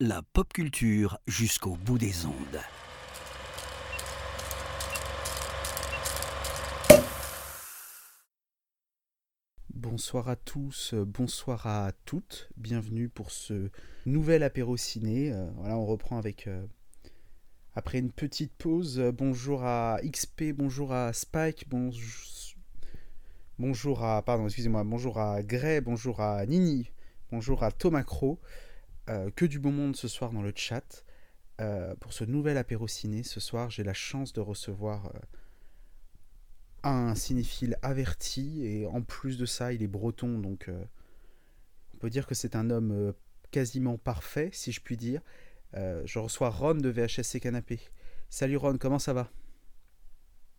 La pop culture jusqu'au bout des ondes. Bonsoir à tous, bonsoir à toutes, bienvenue pour ce nouvel apéro ciné. Euh, voilà, on reprend avec euh, après une petite pause. Bonjour à XP, bonjour à Spike, bonjour, bonjour à pardon, excusez-moi, bonjour à Gray, bonjour à Nini, bonjour à Thomas Crow. Euh, que du bon monde ce soir dans le chat. Euh, pour ce nouvel apéro ciné, ce soir, j'ai la chance de recevoir euh, un cinéphile averti et en plus de ça, il est breton, donc on peut dire que c'est un homme quasiment parfait, si je puis dire. Je reçois Ron de VHSC Canapé. Salut Ron, comment ça va?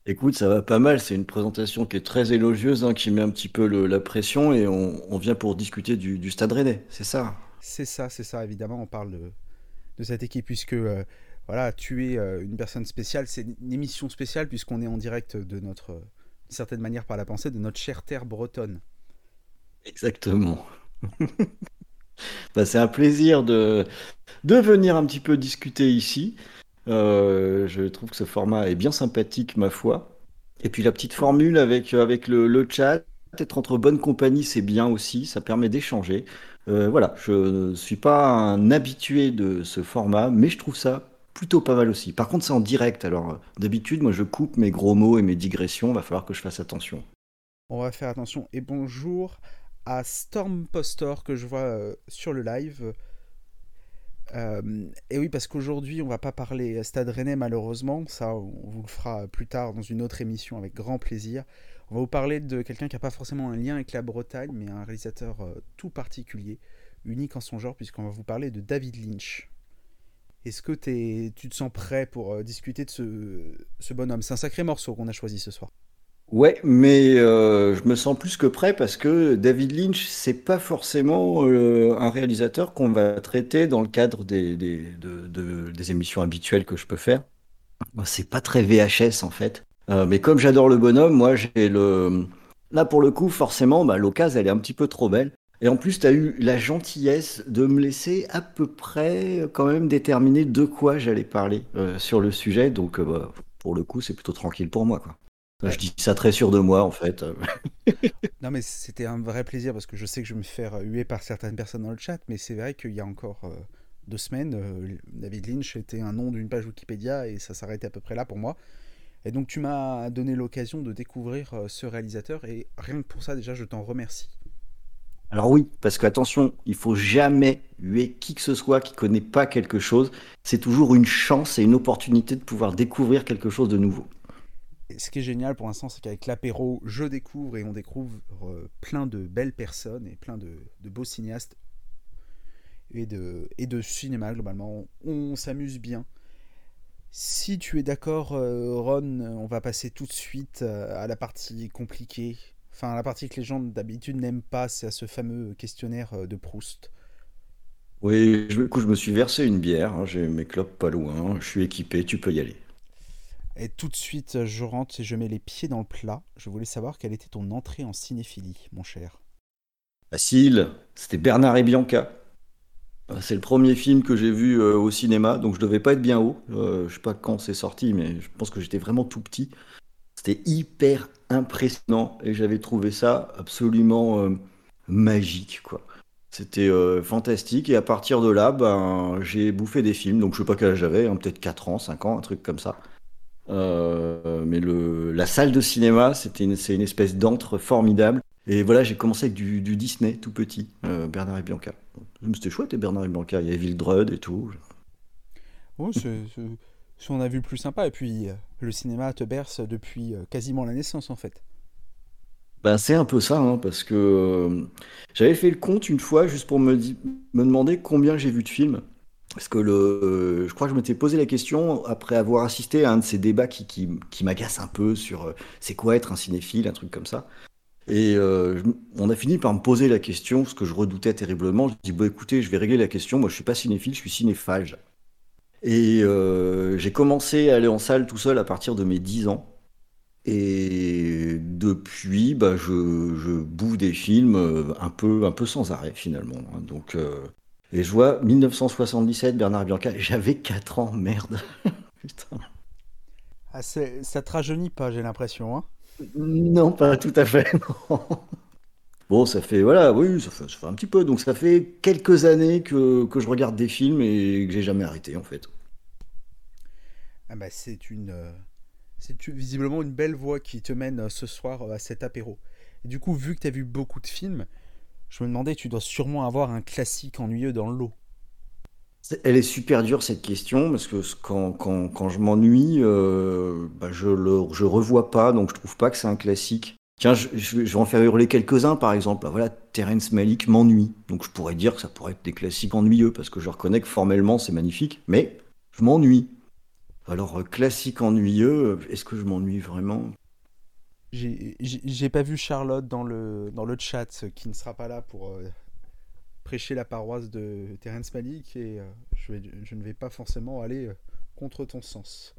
Écoute, ça va pas mal. C'est une présentation qui est très élogieuse, hein, qui met un petit peu le- la pression et on, on vient pour discuter du, du Stade Rennais, c'est ça? C'est ça, c'est ça, évidemment, on parle de, de cette équipe puisque euh, voilà, tu es euh, une personne spéciale, c'est une émission spéciale puisqu'on est en direct de notre, euh, d'une certaine manière par la pensée, de notre chère terre bretonne. Exactement. Bah, c'est un plaisir de, de venir un petit peu discuter ici. Euh, je trouve que ce format est bien sympathique, ma foi. Et puis la petite formule avec, avec le, chat, être entre bonne compagnie, c'est bien aussi, ça permet d'échanger. Euh, voilà, je ne suis pas un habitué de ce format, mais je trouve ça plutôt pas mal aussi. Par contre, c'est en direct, alors euh, d'habitude, moi je coupe mes gros mots et mes digressions, va falloir que je fasse attention. On va faire attention et bonjour à Storm Postor que je vois euh, sur le live. Euh, et oui, parce qu'aujourd'hui, on va pas parler Stade Rennais malheureusement, ça on vous le fera plus tard dans une autre émission avec grand plaisir. On va vous parler de quelqu'un qui n'a pas forcément un lien avec la Bretagne, mais un réalisateur euh, tout particulier, unique en son genre, puisqu'on va vous parler de David Lynch. Est-ce que tu te sens prêt pour euh, discuter de ce, ce bonhomme? C'est un sacré morceau qu'on a choisi ce soir. Ouais, mais euh, je me sens plus que prêt parce que David Lynch, c'est pas forcément euh, un réalisateur qu'on va traiter dans le cadre des, des, de- de- des émissions habituelles que je peux faire. C'est pas très VHS en fait. Euh, mais comme j'adore le bonhomme, moi j'ai le. Là pour le coup, forcément, bah, l'occasion elle est un petit peu trop belle. Et en plus, tu as eu la gentillesse de me laisser à peu près quand même déterminer de quoi j'allais parler euh, sur le sujet. Donc, euh, bah, pour le coup, c'est plutôt tranquille pour moi, quoi. Ouais. Je dis ça très sûr de moi, en fait. Non, mais c'était un vrai plaisir parce que je sais que je vais me faire huer par certaines personnes dans le chat, mais c'est vrai qu'il y a encore euh, deux semaines, euh, David Lynch était un nom d'une page Wikipédia et ça s'arrêtait à peu près là pour moi. Et donc tu m'as donné l'occasion de découvrir euh, ce réalisateur et rien que pour ça déjà je t'en remercie. Alors oui, parce qu'attention, il faut jamais huer qui que ce soit qui connaît pas quelque chose. C'est toujours une chance et une opportunité de pouvoir découvrir quelque chose de nouveau. Ce qui est génial pour l'instant, c'est qu'avec l'apéro, je découvre et on découvre euh, plein de belles personnes et plein de, beaux cinéastes et de, et de cinéma globalement. On, s'amuse bien. Si tu es d'accord, euh, Ron, on va passer tout de suite euh, à la partie compliquée. Enfin, la partie que les gens d'habitude n'aiment pas, c'est à ce fameux questionnaire de Proust. Oui, je, écoute, je me suis versé une bière, hein, j'ai mes clopes pas loin, je suis équipé, tu peux y aller. Et tout de suite, je rentre et je mets les pieds dans le plat. Je voulais savoir quelle était ton entrée en cinéphilie, mon cher. Facile, c'était Bernard et Bianca. Euh, C'est le premier film que j'ai vu euh, au cinéma, donc je devais pas être bien haut. Euh, je sais pas quand c'est sorti, mais je pense que j'étais vraiment tout petit. C'était hyper impressionnant et j'avais trouvé ça absolument euh, magique, quoi. C'était euh, fantastique et à partir de là, ben, j'ai bouffé des films, donc je sais pas quel âge j'avais, hein, peut-être 4 ans, 5 ans, un truc comme ça. Euh, mais le, la salle de cinéma, c'était une, c'est une espèce d'antre formidable. Et voilà, j'ai commencé avec du, du Disney tout petit, euh, Bernard et Bianca. C'était chouette, et Bernard et Bianca. Il y avait Wildred et tout. C'est on a vu le plus sympa. Et puis, euh, le cinéma te berce depuis quasiment la naissance, en fait. Ben, c'est un peu ça, hein, parce que euh, j'avais fait le compte une fois juste pour me, di- me demander combien j'ai vu de films. Parce que le, je crois que je m'étais posé la question après avoir assisté à un de ces débats qui, qui, qui m'agacent un peu sur euh, c'est quoi être un cinéphile, un truc comme ça. Et euh, on a fini par me poser la question, ce que je redoutais terriblement. Je dis, bon, écoutez, je vais régler la question. Moi, je suis pas cinéphile, je suis cinéphage. Et euh, j'ai commencé à aller en salle tout seul à partir de mes 10 ans. Et depuis, bah, je, je bouffe des films un peu, un peu sans arrêt finalement. Donc, Et je vois 1977, Bernard Bianca, j'avais 4 ans, merde. Putain. Ah, ça te rajeunit pas, j'ai l'impression. Hein? Non, pas tout à fait. Bon, ça fait, voilà, oui, ça fait, un petit peu. Donc, ça fait quelques années que, que je regarde des films et que j'ai jamais arrêté, en fait. Ah bah, c'est une, euh, c'est visiblement une belle voie qui te mène euh, ce soir euh, à cet apéro. Et du coup, vu que tu as vu beaucoup de films, je me demandais, tu dois sûrement avoir un classique ennuyeux dans le lot. Elle est super dure cette question parce que quand, quand, je m'ennuie, bah, je le revois pas, donc je trouve pas que c'est un classique. Tiens, je, vais en faire hurler quelques-uns, par exemple. Bah, voilà, Terence Malick m'ennuie. Donc je pourrais dire que ça pourrait être des classiques ennuyeux, parce que je reconnais que formellement c'est magnifique, mais je m'ennuie. Alors, euh, classique ennuyeux, est-ce que je m'ennuie vraiment? J'ai pas vu Charlotte dans le, dans le chat, qui ne sera pas là pour euh, prêcher la paroisse de Terence Malick, et euh, je, ne vais pas forcément aller contre ton sens.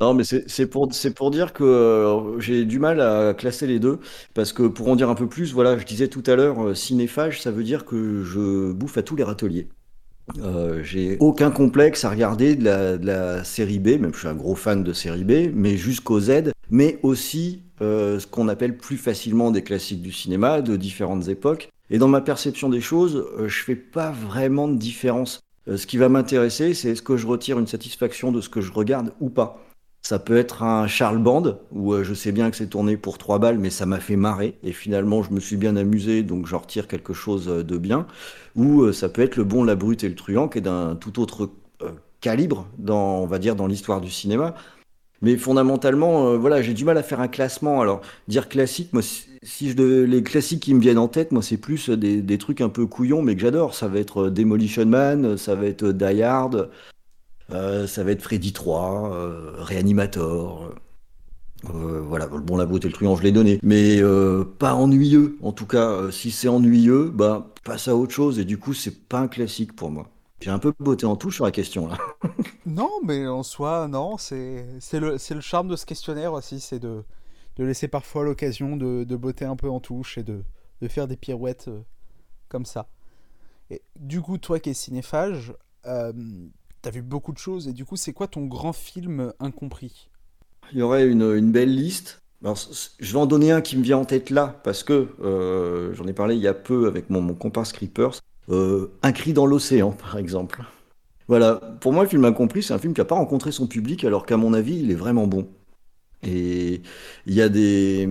Non, mais c'est pour, pour dire que euh, j'ai du mal à classer les deux, parce que pour en dire un peu plus, voilà, je disais tout à l'heure, euh, cinéphage, ça veut dire que je bouffe à tous les râteliers. Euh, j'ai aucun complexe à regarder de la, série B, même je suis un gros fan de série B, mais jusqu'au Z, mais aussi ce qu'on appelle plus facilement des classiques du cinéma de différentes époques. Et dans ma perception des choses, je fais pas vraiment de différence. ce qui va m'intéresser, c'est est-ce que je retire une satisfaction de ce que je regarde ou pas. Ça peut être un Charles Band, où euh, je sais bien que c'est tourné pour trois balles, mais ça m'a fait marrer. Et finalement, je me suis bien amusé, donc j'en retire quelque chose euh, de bien. Ou euh, ça peut être Le Bon, la Brute et le Truand, qui est d'un tout autre calibre, dans, on va dire, dans l'histoire du cinéma. Mais fondamentalement, voilà, j'ai du mal à faire un classement. Alors, dire classique, moi, si je les classiques qui me viennent en tête, moi, c'est plus des, des, trucs un peu couillons, mais que j'adore. Ça va être Demolition Man, ça va être Die Hard, ça va être Freddy 3, euh, Reanimator. Euh, voilà, bon, la beauté le truand, je l'ai donné. Mais pas ennuyeux. En tout cas, si c'est ennuyeux, bah, passe à autre chose. Et du coup, c'est pas un classique pour moi. J'ai un peu beauté en touche sur la question là. non, mais en soi, non, c'est le, le charme de ce questionnaire aussi, c'est de, de laisser parfois l'occasion de, de botter un peu en touche et de, de faire des pirouettes comme ça. Et du coup, toi qui es cinéphage, T'as vu beaucoup de choses et du coup, c'est quoi ton grand film incompris? Il y aurait une, belle liste. je vais en donner un qui me vient en tête là, parce que euh, j'en ai parlé il y a peu avec mon, mon comparse Creepers. Euh, un cri dans l'océan, par exemple. Voilà, pour moi, le film incompris, c'est un film qui n'a pas rencontré son public, alors qu'à mon avis, il est vraiment bon. Et il y a des.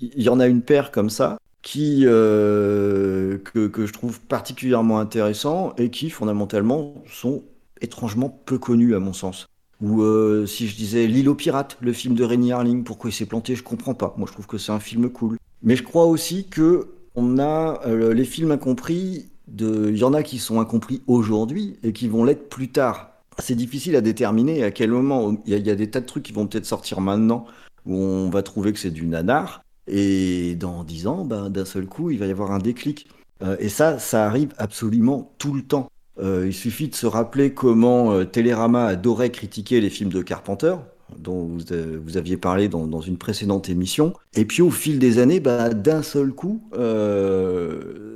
Il y en a une paire comme ça, qui, euh, que, que, je trouve particulièrement intéressant et qui fondamentalement sont étrangement peu connu à mon sens. Ou euh, si je disais L'île aux pirates, le film de Rémi Harling, pourquoi il s'est planté, je comprends pas. Moi je trouve que c'est un film cool. Mais je crois aussi que on a euh, les films incompris, il y en a qui sont incompris aujourd'hui et qui vont l'être plus tard. C'est difficile à déterminer à quel moment. Il y, a, des tas de trucs qui vont peut-être sortir maintenant où on va trouver que c'est du nanar. Et dans dix ans, ben, d'un seul coup, il va y avoir un déclic. Euh, et ça, ça arrive absolument tout le temps. Euh, il suffit de se rappeler comment euh, Télérama adorait critiquer les films de Carpenter, dont vous, euh, aviez parlé dans, une précédente émission. Et puis au fil des années, bah, d'un seul coup,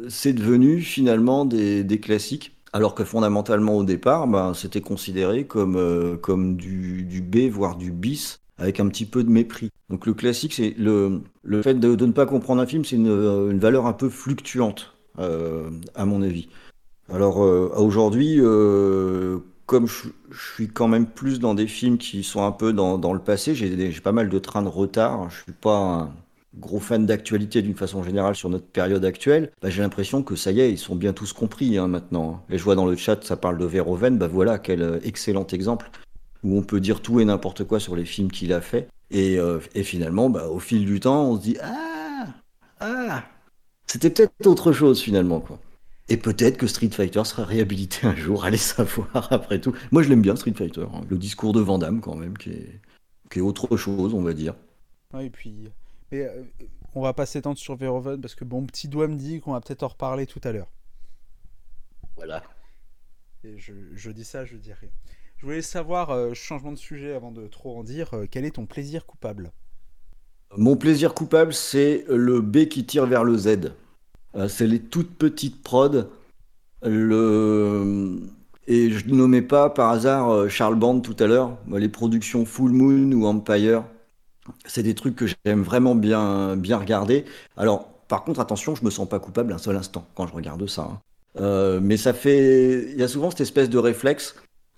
c'est devenu finalement des, classiques. Alors que fondamentalement au départ, bah, c'était considéré comme, comme du, B, voire du bis, avec un petit peu de mépris. Donc le classique, c'est le, le fait de, ne pas comprendre un film, c'est une, une, valeur un peu fluctuante, à mon avis. Alors euh, aujourd'hui, euh, comme je, suis quand même plus dans des films qui sont un peu dans, le passé, j'ai pas mal de trains de retard. Je suis pas un gros fan d'actualité d'une façon générale sur notre période actuelle. Bah, j'ai l'impression que ça y est, ils sont bien tous compris hein, maintenant. Et je vois dans le chat, ça parle de Verhoeven. Bah voilà, quel euh, excellent exemple où on peut dire tout et n'importe quoi sur les films qu'il a fait. Et, et finalement, bah, au fil du temps, on se dit ah ah, c'était peut-être autre chose finalement quoi. Et peut-être que Street Fighter sera réhabilité un jour, allez savoir après tout. Moi je l'aime bien Street Fighter, hein. le discours de Van quand même, qui est, qui est autre chose, on va dire. Ouais, et puis, mais euh, on va pas s'étendre sur Verhoeven parce que mon petit doigt me dit qu'on va peut-être en reparler tout à l'heure. Voilà. Et je, je, dis ça, je dis rien. Je voulais savoir, euh, changement de sujet avant de trop en dire, euh, quel est ton plaisir coupable? Mon plaisir coupable, c'est le B qui tire vers le Z. Euh, c'est les toutes petites prods Le... Et je ne nommais pas par hasard euh, Charles Band tout à l'heure. Les productions Full Moon ou Empire, c'est des trucs que j'aime vraiment bien, bien regarder. Alors, par contre, attention, je me sens pas coupable un seul instant quand je regarde ça. Hein. Euh, mais ça fait. Il y a souvent cette espèce de réflexe.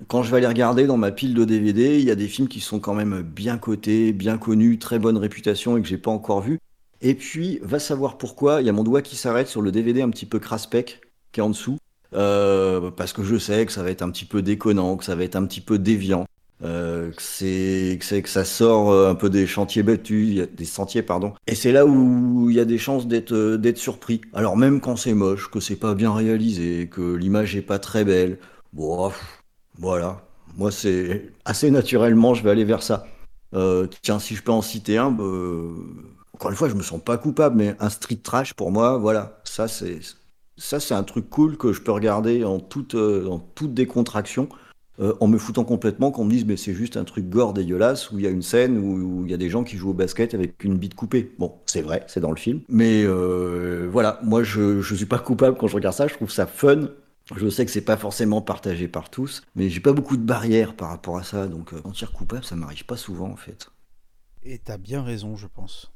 Quand je vais aller regarder dans ma pile de DVD, il y a des films qui sont quand même bien cotés, bien connus, très bonne réputation et que j'ai pas encore vu. Et puis, va savoir pourquoi, il y a mon doigt qui s'arrête sur le DVD un petit peu craspec qui est en dessous. Euh, parce que je sais que ça va être un petit peu déconnant, que ça va être un petit peu déviant. Euh, que c'est que, ça sort euh, un peu des chantiers battus, des sentiers pardon. Et c'est là où il y a des chances d'être euh, d'être surpris. Alors même quand c'est moche, que c'est pas bien réalisé, que l'image est pas très belle, bon, voilà. Moi c'est assez naturellement, je vais aller vers ça. tiens, si je peux en citer un, bah, encore une fois, je me sens pas coupable, mais un street trash pour moi, voilà, ça c'est ça c'est un truc cool que je peux regarder en toute en toute décontraction. Euh, en me foutant complètement qu'on me dise mais c'est juste un truc gore dégueulasse où il y a une scène où il y a des gens qui jouent au basket avec une bite coupée. Bon, c'est vrai, c'est dans le film. Mais euh, voilà, moi je, je suis pas coupable quand je regarde ça, je trouve ça fun. Je sais que c'est pas forcément partagé par tous, mais j'ai pas beaucoup de barrières par rapport à ça, donc euh, sentir coupable, ça m'arrive pas souvent en fait. Et t'as bien raison, je pense.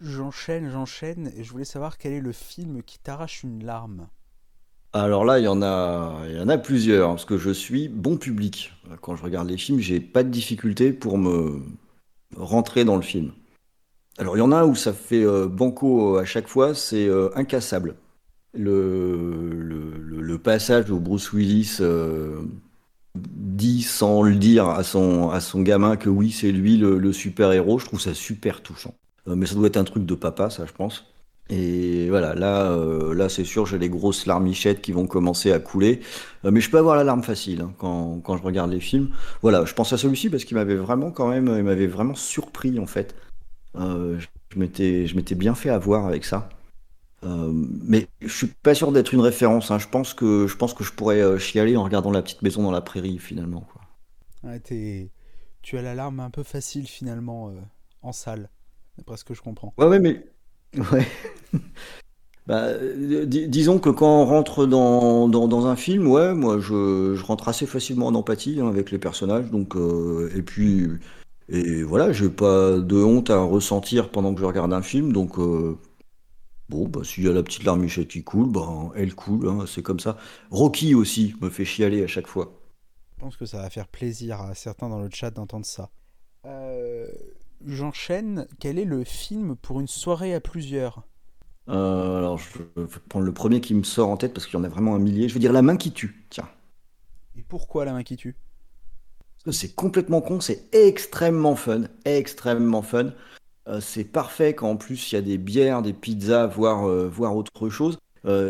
J'enchaîne, j'enchaîne, et je voulais savoir quel est le film qui t'arrache une larme. Alors là, il y en a, il y en a plusieurs, parce que je suis bon public. Quand je regarde les films, j'ai pas de difficulté pour me rentrer dans le film. Alors il y en a où ça fait euh, banco à chaque fois, c'est euh, incassable. Le, passage où Bruce Willis euh, dit sans le dire à son, à son gamin que oui, c'est lui le, super-héros, je trouve ça super touchant. mais ça doit être un truc de papa, ça, je pense. Et voilà, là, euh, là c'est sûr, j'ai les grosses larmichettes qui vont commencer à couler. Euh, mais je peux avoir l'alarme facile hein, quand, quand, je regarde les films. Voilà, je pense à celui-ci parce qu'il m'avait vraiment quand même, il m'avait vraiment surpris en fait. Euh, je m'étais bien fait avoir avec ça. Mais je suis pas sûr d'être une référence. Hein. Je pense que je pense que je pourrais chialer en regardant la petite maison dans la prairie finalement. Quoi. tu as l'alarme un peu facile finalement en salle, d'après ce que je comprends. Ouais, ouais, mais Ouais. Bah, disons que quand on rentre dans, dans, un film, ouais, moi je, je rentre assez facilement en empathie hein, avec les personnages. Donc, euh, et puis, et voilà, j'ai pas de honte à ressentir pendant que je regarde un film. Donc, euh, bon, bah, s'il y a la petite larmichette qui coule, bah, elle coule, hein, c'est comme ça. Rocky aussi me fait chialer à chaque fois. Je pense que ça va faire plaisir à certains dans le chat d'entendre ça. Euh, j'enchaîne. Quel est le film pour une soirée à plusieurs? Euh, Alors, je vais prendre le premier qui me sort en tête parce qu'il y en a vraiment un millier. Je veux dire La main qui tue, tiens. Et pourquoi La main qui tue? Parce que c'est complètement con, c'est extrêmement fun. Extrêmement fun. Euh, c'est parfait quand en plus il y a des bières, des pizzas, voire, euh, autre chose.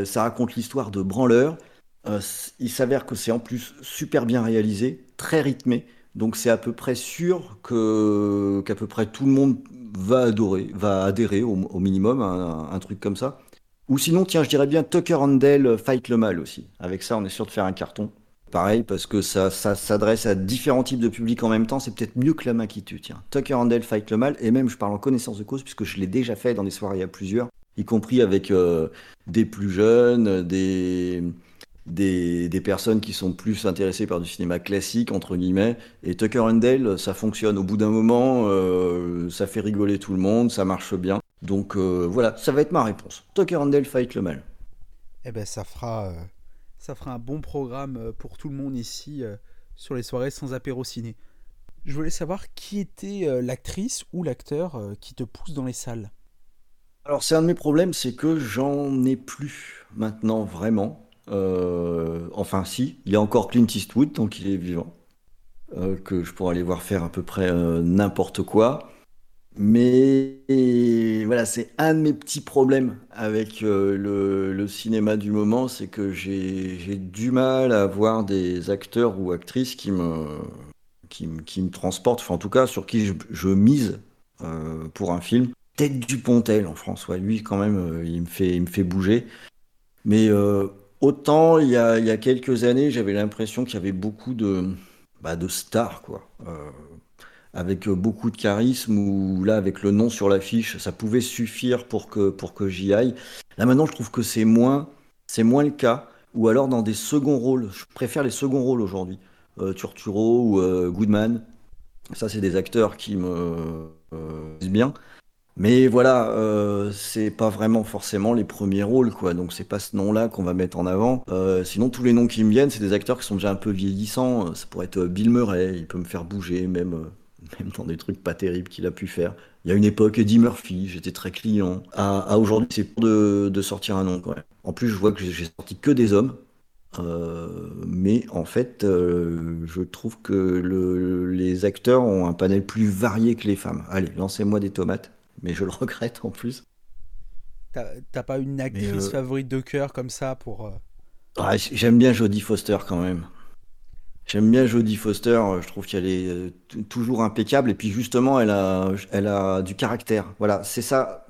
ça raconte l'histoire de branleur. il s'avère que c'est en plus super bien réalisé, très rythmé. Donc c'est à peu près sûr que qu'à peu près tout le monde va adorer, va adhérer au, minimum à un, truc comme ça. Ou sinon, tiens, je dirais bien Tucker and Fight le mal aussi. Avec ça, on est sûr de faire un carton. Pareil, parce que ça, s'adresse à différents types de publics en même temps. C'est peut-être mieux que la main qui tue, tiens. Tucker and Fight le mal. Et même, je parle en connaissance de cause, puisque je l'ai déjà fait dans des soirées à plusieurs, y compris avec euh, des plus jeunes, des, personnes qui sont plus intéressées par du cinéma classique, entre guillemets. Et Tucker and Dale, ça fonctionne. Au bout d'un moment, euh, ça fait rigoler tout le monde, ça marche bien. Donc euh, voilà, ça va être ma réponse. Tucker and Dale fight le mal. Eh ben ça fera, ça fera un bon programme pour tout le monde ici sur les soirées sans apéro ciné. Je voulais savoir qui était l'actrice ou l'acteur qui te pousse dans les salles. Alors c'est un de mes problèmes, c'est que j'en ai plus maintenant vraiment. Euh, enfin, si, il y a encore Clint Eastwood tant qu'il est vivant, euh, que je pourrais aller voir faire à peu près euh, n'importe quoi. Mais voilà, c'est un de mes petits problèmes avec le, cinéma du moment, c'est que j'ai du mal à voir des acteurs ou actrices qui me, qui, me transportent, enfin en tout cas sur qui je, mise pour un film. Tête du Pontel en France, lui quand même, il, me fait, il me fait bouger. Mais Autant il y a, quelques années, j'avais l'impression qu'il y avait beaucoup de, bah, de stars, quoi. Euh, avec beaucoup de charisme, ou là, avec le nom sur l'affiche, ça pouvait suffire pour que, pour que j'y aille. Là, maintenant, je trouve que c'est moins. c'est moins le cas. Ou alors dans des seconds rôles. Je préfère les seconds rôles aujourd'hui. Euh, Turturro ou euh, Goodman. Ça, c'est des acteurs qui me disent bien. Mais voilà, euh, c'est pas vraiment forcément les premiers rôles, quoi. Donc c'est pas ce nom-là qu'on va mettre en avant. Euh, sinon, tous les noms qui me viennent, c'est des acteurs qui sont déjà un peu vieillissants. Ça pourrait être Bill Murray, il peut me faire bouger, même, euh, même dans des trucs pas terribles qu'il a pu faire. Il y a une époque, Eddie Murphy, j'étais très client. À, aujourd'hui, c'est pour de, de, sortir un nom, quoi. En plus, je vois que j'ai sorti que des hommes. mais en fait, je trouve que le, les acteurs ont un panel plus varié que les femmes. Allez, lancez-moi des tomates mais je le regrette en plus. T'as pas une actrice euh, favorite de cœur comme ça pour. Euh, j'aime bien Jodie Foster quand même. J'aime bien Jodie Foster, euh, je trouve qu'elle est toujours impeccable et puis justement elle a, elle a du caractère. Voilà, c'est ça.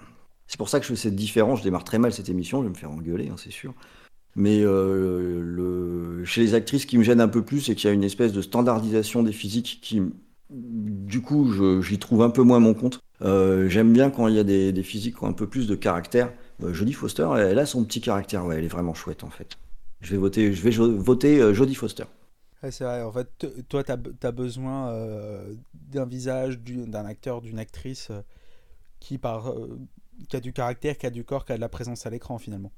C'est pour ça que je fais cette différence. Je démarre très mal cette émission, je vais me faire engueuler, hein, c'est sûr. Mais le... chez les actrices, qui me gêne un peu plus, c'est qu'il y a une espèce de standardisation des physiques qui, du coup, j'y trouve un peu moins mon compte. Euh, j'aime bien quand il y a des, physiques qui ont un peu plus de caractère. Euh, Jodie Foster, elle, a son petit caractère, ouais, elle est vraiment chouette en fait. Je vais voter, je vais voter euh, Jodie Foster. C'est vrai, en fait, toi, tu as, besoin d'un visage, d'un acteur, d'une actrice qui, par, qui a du caractère, qui a du corps, qui a de la présence à l'écran finalement.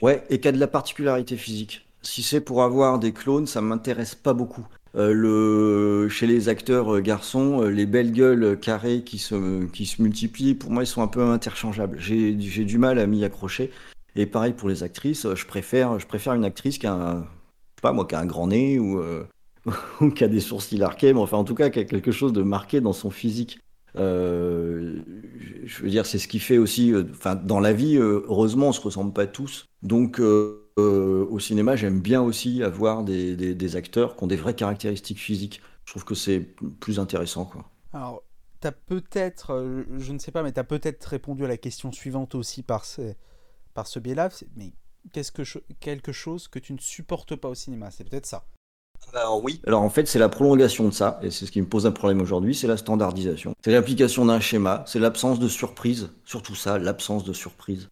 Ouais, et qui a de la particularité physique. Si c'est pour avoir des clones, ça m'intéresse pas beaucoup. Euh, chez les acteurs euh, garçons, euh, les belles gueules carrées qui se, qui se multiplient, pour moi, ils sont un peu interchangeables. J'ai du mal à m'y accrocher. Et pareil pour les actrices, je préfère, je préfère une actrice qui a un, pas moi, qui a un grand nez ou, ou qui a des sourcils arqués, mais enfin, en tout cas, qui a quelque chose de marqué dans son physique. je veux dire, c'est ce qui fait aussi, enfin, dans la vie, heureusement, on se ressemble pas tous. Donc, euh, au cinéma, j'aime bien aussi avoir des, acteurs qui ont des vraies caractéristiques physiques. Je trouve que c'est plus intéressant. Quoi. Alors, tu as peut-être, euh, je ne sais pas, mais tu as peut-être répondu à la question suivante aussi par ce, par ce biais-là. Mais quelque chose que tu ne supportes pas au cinéma C'est peut-être ça. Alors oui. Alors en fait, c'est la prolongation de ça, et c'est ce qui me pose un problème aujourd'hui, c'est la standardisation. C'est l'application d'un schéma, c'est l'absence de surprise, surtout ça, l'absence de surprise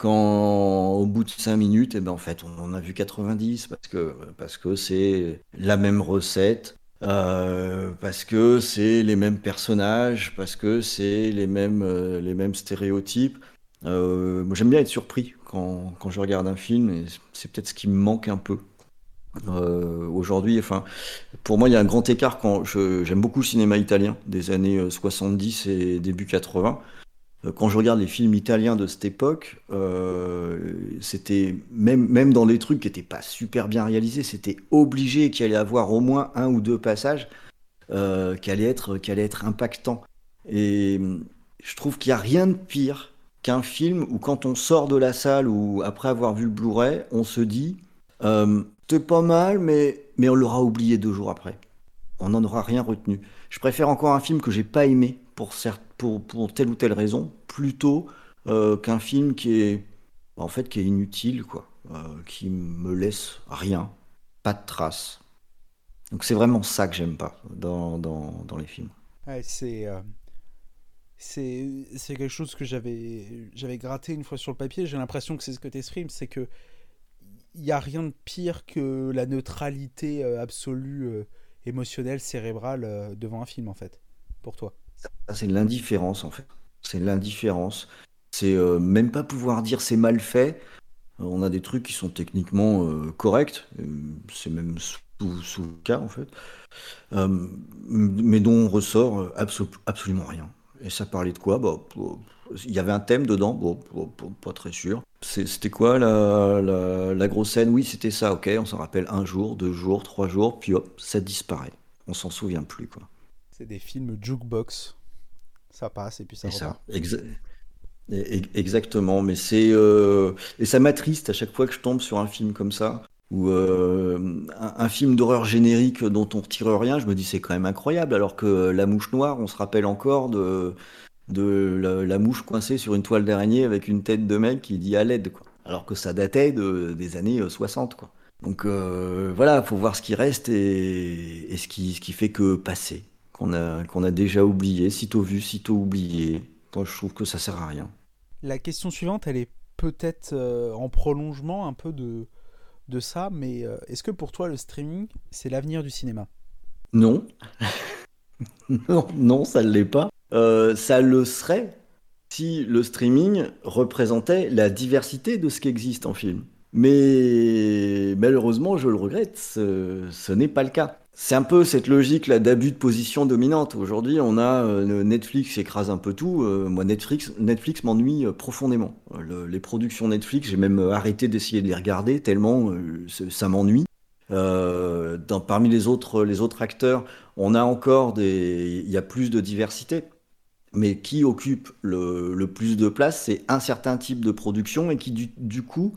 quand au bout de 5 minutes, eh ben, en fait, on en a vu 90 parce que parce que c'est la même recette, euh, parce que c'est les mêmes personnages, parce que c'est les mêmes euh, les mêmes stéréotypes. Euh, moi, j'aime bien être surpris quand, je regarde un film, et c'est peut-être ce qui me manque un peu. Aujourd'hui, enfin, pour moi, il y a un grand écart quand j'aime beaucoup le cinéma italien des années 70 et début 80. Euh, quand je regarde les films italiens de cette époque, euh, c'était même, même dans les trucs qui n'étaient pas super bien réalisés, c'était obligé qu'il allait avoir au moins un ou deux passages euh, qui, allaient être, qui allaient être impactants. Et je trouve qu'il n'y a rien de pire qu'un film où quand on sort de la salle ou après avoir vu le Blu-ray, on se dit euh, c'est pas mal, mais, mais on l'aura oublié deux jours après. On n'en aura rien retenu. Je préfère encore un film que j'ai pas aimé pour, pour, pour, telle ou telle raison, plutôt euh, qu'un film qui est en fait qui est inutile, quoi, euh, qui me laisse rien, pas de traces. Donc c'est vraiment ça que j'aime pas dans, dans, dans, les films. c'est c'est quelque chose que j'avais j'avais gratté une fois sur le papier. J'ai l'impression que c'est ce que t'exprimes, c'est que il n'y a rien de pire que la neutralité absolue émotionnelle, cérébrale devant un film en fait, pour toi. C'est l'indifférence en fait. C'est l'indifférence. C'est euh, même pas pouvoir dire c'est mal fait. Euh, on a des trucs qui sont techniquement euh, corrects. C'est même sous, sous, le cas en fait. mais dont on ressort absolument rien. Et ça parlait de quoi? Bah, Il y avait un thème dedans, bon, pas très sûr. C'était quoi la, la, la, grosse scène? Oui, c'était ça, ok, on s'en rappelle un jour, deux jours, trois jours, puis hop, ça disparaît. On s'en souvient plus, quoi. C'est des films jukebox. Ça passe et puis ça ça. Exactement, mais c'est euh, et ça m'attriste à chaque fois que je tombe sur un film comme ça ou euh, un, film d'horreur générique dont on retire rien. Je me dis c'est quand même incroyable, alors que La Mouche Noire, on se rappelle encore de la, mouche coincée sur une toile d'araignée avec une tête de mec qui dit à l'aide, quoi. Alors que ça datait de, des années 60, euh, quoi. Donc euh, voilà, faut voir ce qui reste et, ce, qui, fait que passer qu'on a, qu'on a déjà oublié, sitôt vu, sitôt oublié. Moi, je trouve que ça sert à rien. La question suivante, elle est peut-être en prolongement un peu de, de ça, mais est-ce que pour toi le streaming, c'est l'avenir du cinéma? Non. non, non, ça ne l'est pas. ça le serait si le streaming représentait la diversité de ce qui existe en film. Mais malheureusement, je le regrette, ce, n'est pas le cas. C'est un peu cette logique là d'abus de position dominante. Aujourd'hui, on a euh, Netflix écrase un peu tout. Euh, moi, Netflix, m'ennuie euh, profondément. les productions Netflix, j'ai même arrêté d'essayer de les regarder tellement ça m'ennuie. parmi les autres, les autres acteurs, on a encore des, il y a plus de diversité. Mais qui occupe le, plus de place, c'est un certain type de production et qui du coup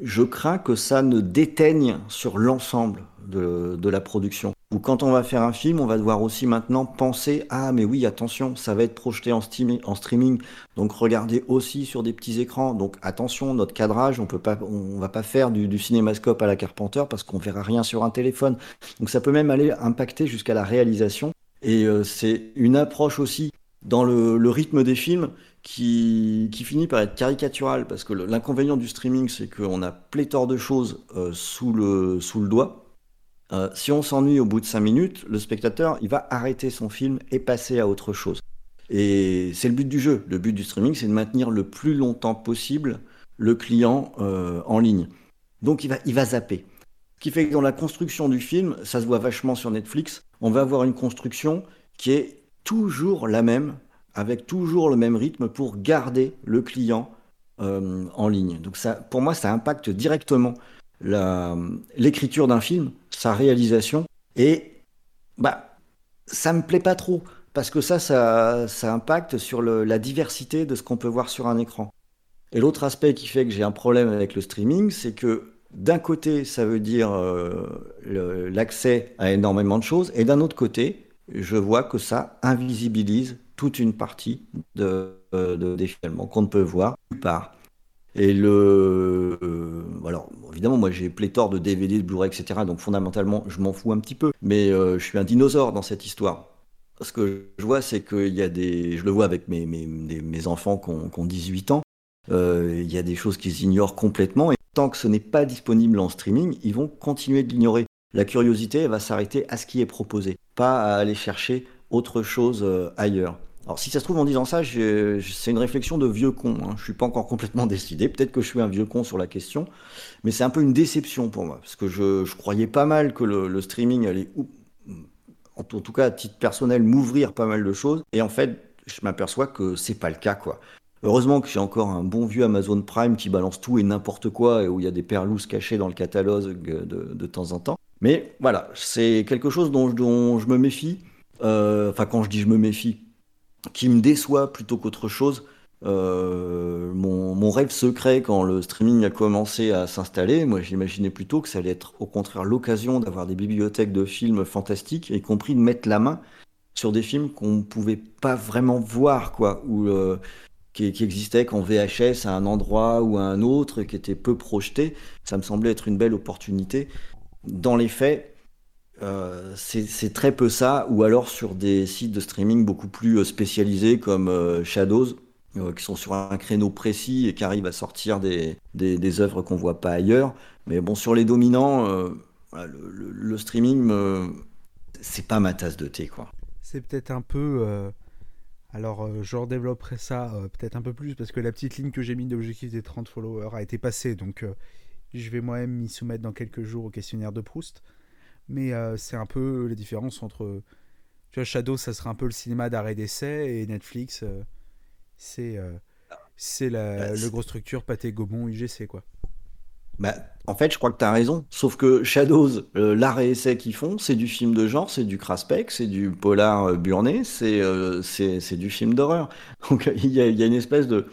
je crains que ça ne déteigne sur l'ensemble de, la production. Ou quand on va faire un film, on va devoir aussi maintenant penser ah mais oui attention, ça va être projeté en, streaming, donc regardez aussi sur des petits écrans. Donc attention, notre cadrage, on peut pas, on va pas faire du, cinémascope à la Carpenter parce qu'on verra rien sur un téléphone. Donc ça peut même aller impacter jusqu'à la réalisation. Et euh, c'est une approche aussi dans le rythme des films qui, finit par être caricatural, parce que l'inconvénient du streaming, c'est qu'on a pléthore de choses euh, sous, le, sous le doigt. Euh, si on s'ennuie au bout de 5 minutes, le spectateur, il va arrêter son film et passer à autre chose. Et c'est le but du jeu. Le but du streaming, c'est de maintenir le plus longtemps possible le client euh, en ligne. Donc il va, il va zapper. Ce qui fait que dans la construction du film, ça se voit vachement sur Netflix, on va avoir une construction qui est toujours la même avec toujours le même rythme pour garder le client euh, en ligne. Donc ça, pour moi, ça impacte directement l'écriture d'un film, sa réalisation, et bah, ça me plaît pas trop, parce que ça, ça, impacte sur la diversité de ce qu'on peut voir sur un écran. Et l'autre aspect qui fait que j'ai un problème avec le streaming, c'est que d'un côté, ça veut dire euh, l'accès à énormément de choses, et d'un autre côté, je vois que ça invisibilise toute une partie de, euh, des films qu'on ne peut voir nulle part. Et le. Euh, alors, évidemment, moi j'ai pléthore de DVD, de Blu-ray, etc. Donc fondamentalement, je m'en fous un petit peu. Mais euh, je suis un dinosaure dans cette histoire. Ce que je vois, c'est qu'il y a des. Je le vois avec mes, mes, enfants qui ont, 18 ans. il y a des choses qu'ils ignorent complètement. Et tant que ce n'est pas disponible en streaming, ils vont continuer de l'ignorer. La curiosité va s'arrêter à ce qui est proposé, pas à aller chercher autre chose ailleurs. Alors si ça se trouve en disant ça, c'est une réflexion de vieux con. Hein. Je suis pas encore complètement décidé. Peut-être que je suis un vieux con sur la question, mais c'est un peu une déception pour moi parce que je, croyais pas mal que le, streaming allait, en tout, cas à titre personnel, m'ouvrir pas mal de choses. Et en fait, je m'aperçois que c'est pas le cas, quoi. Heureusement que j'ai encore un bon vieux Amazon Prime qui balance tout et n'importe quoi et où il y a des perlousses cachées dans le catalogue de, temps en temps. Mais voilà, c'est quelque chose dont, je me méfie. Euh, enfin, quand je dis je me méfie, qui me déçoit plutôt qu'autre chose. Euh, mon, rêve secret quand le streaming a commencé à s'installer, moi j'imaginais plutôt que ça allait être au contraire l'occasion d'avoir des bibliothèques de films fantastiques, y compris de mettre la main sur des films qu'on ne pouvait pas vraiment voir, quoi, ou euh, qui, qui, existaient qu'en VHS à un endroit ou à un autre, qui étaient peu projetés. Ça me semblait être une belle opportunité. Dans les faits, euh, c'est très peu ça, ou alors sur des sites de streaming beaucoup plus euh, spécialisés comme euh, Shadows, qui sont sur un créneau précis et qui arrivent à sortir des, œuvres qu'on voit pas ailleurs. Mais bon, sur les dominants, le, streaming, c'est pas ma tasse de thé, quoi. C'est peut-être un peu. Alors, je redévelopperai ça peut-être un peu plus parce que la petite ligne que j'ai mise d'objectif des 30 followers a été passée, donc je vais moi-même m'y soumettre dans quelques jours au questionnaire de Proust mais euh, c'est un peu la différence entre. Tu vois, Shadow, ça serait un peu le cinéma d'arrêt d'essai, et Netflix, euh, c'est euh, c'est la, bah, le gros structure Pathé Gaumont UGC, quoi. Bah, en fait, je crois que tu as raison. Sauf que Shadows, l'arrêt essai qu'ils font, c'est du film de genre, c'est du craspec, c'est du polar burné, c'est c'est du film d'horreur. Donc il y, a, y a une espèce de,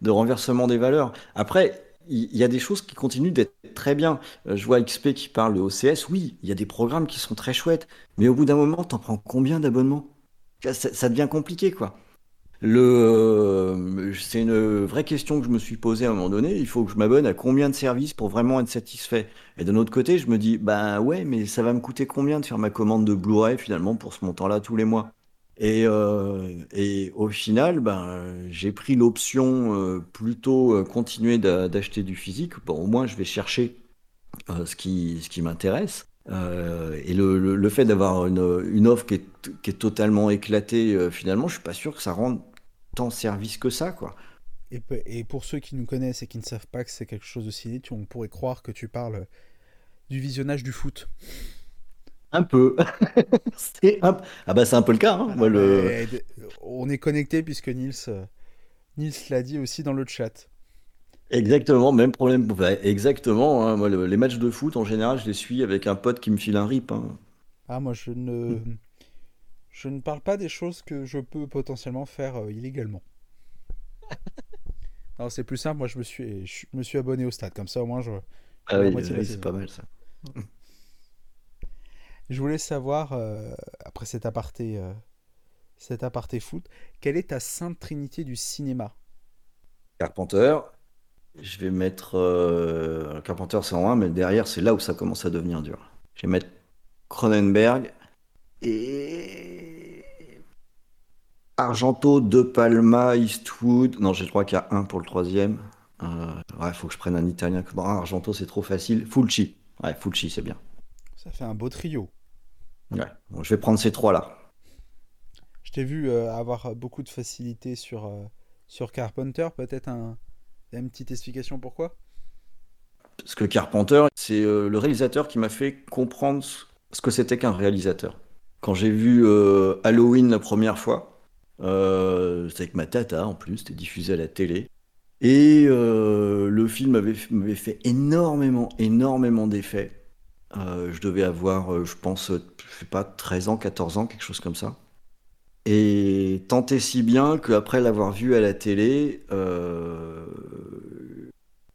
de renversement des valeurs. Après, il y a des choses qui continuent d'être très bien. Euh, je vois XP qui parle de OCS. Oui, il y a des programmes qui sont très chouettes. Mais au bout d'un moment, t'en prends combien d'abonnements? Ça, devient compliqué, quoi. Euh, c'est une vraie question que je me suis posée à un moment donné. Il faut que je m'abonne à combien de services pour vraiment être satisfait? Et d'un autre côté, je me dis, ben ouais, mais ça va me coûter combien de faire ma commande de Blu-ray finalement pour ce montant-là tous les mois? Et, euh, et au final, ben, j'ai pris l'option euh, plutôt euh, continuer d'a- d'acheter du physique. Bon, au moins, je vais chercher euh, ce qui, ce qui m'intéresse. Et le, le- fait d'avoir une, une offre qui est, qui est totalement éclatée, finalement, je suis pas sûr que ça rende tant service que ça, quoi. Et, et pour ceux qui nous connaissent et qui ne savent pas que c'est quelque chose de ciné, on pourrait croire que tu parles du visionnage du foot. Un peu. C'est un... Ah bah c'est un peu le cas. hein. Moi, le... On est connecté puisque Nils, euh, Nils l'a dit aussi dans le chat. Exactement, même problème. Bah, exactement. hein. Moi, le- les matchs de foot, en général, je les suis avec un pote qui me file un rip. hein. Ah, moi, je ne, je ne parle pas des choses que je peux potentiellement faire euh, illégalement. Non, c'est plus simple. Moi, je me suis, je me suis abonné au stade. Comme ça, au moins, je, Ah oui, c'est pas mal ça. Je voulais savoir, euh, après cet aparté, euh, cet aparté foot, quelle est ta sainte trinité du cinéma? Carpenter, je vais mettre. euh, Carpenter, c'est en 1, mais derrière, c'est là où ça commence à devenir dur. Je vais mettre Cronenberg et. Argento, De Palma, Eastwood. Non, je crois qu'il y a un pour le troisième. Euh, ouais, faut que je prenne un italien. Bon, Argento, c'est trop facile. Fulci. Ouais, Fulci, c'est bien. Ça fait un beau trio. Ouais, bon, je vais prendre ces trois-là. Je t'ai vu euh, avoir beaucoup de facilité sur, euh, sur Carpenter. Peut-être un, une petite explication pourquoi? Parce que Carpenter, c'est euh, le réalisateur qui m'a fait comprendre ce que c'était qu'un réalisateur. Quand j'ai vu Halloween la première fois, c'était avec ma tata en plus, c'était diffusé à la télé. Et le film m'avait fait énormément, énormément d'effets. Euh, je devais avoir, euh, je pense, euh, je sais pas, 13 ans, 14 ans, quelque chose comme ça. Et tant si bien qu'après l'avoir vu à la télé,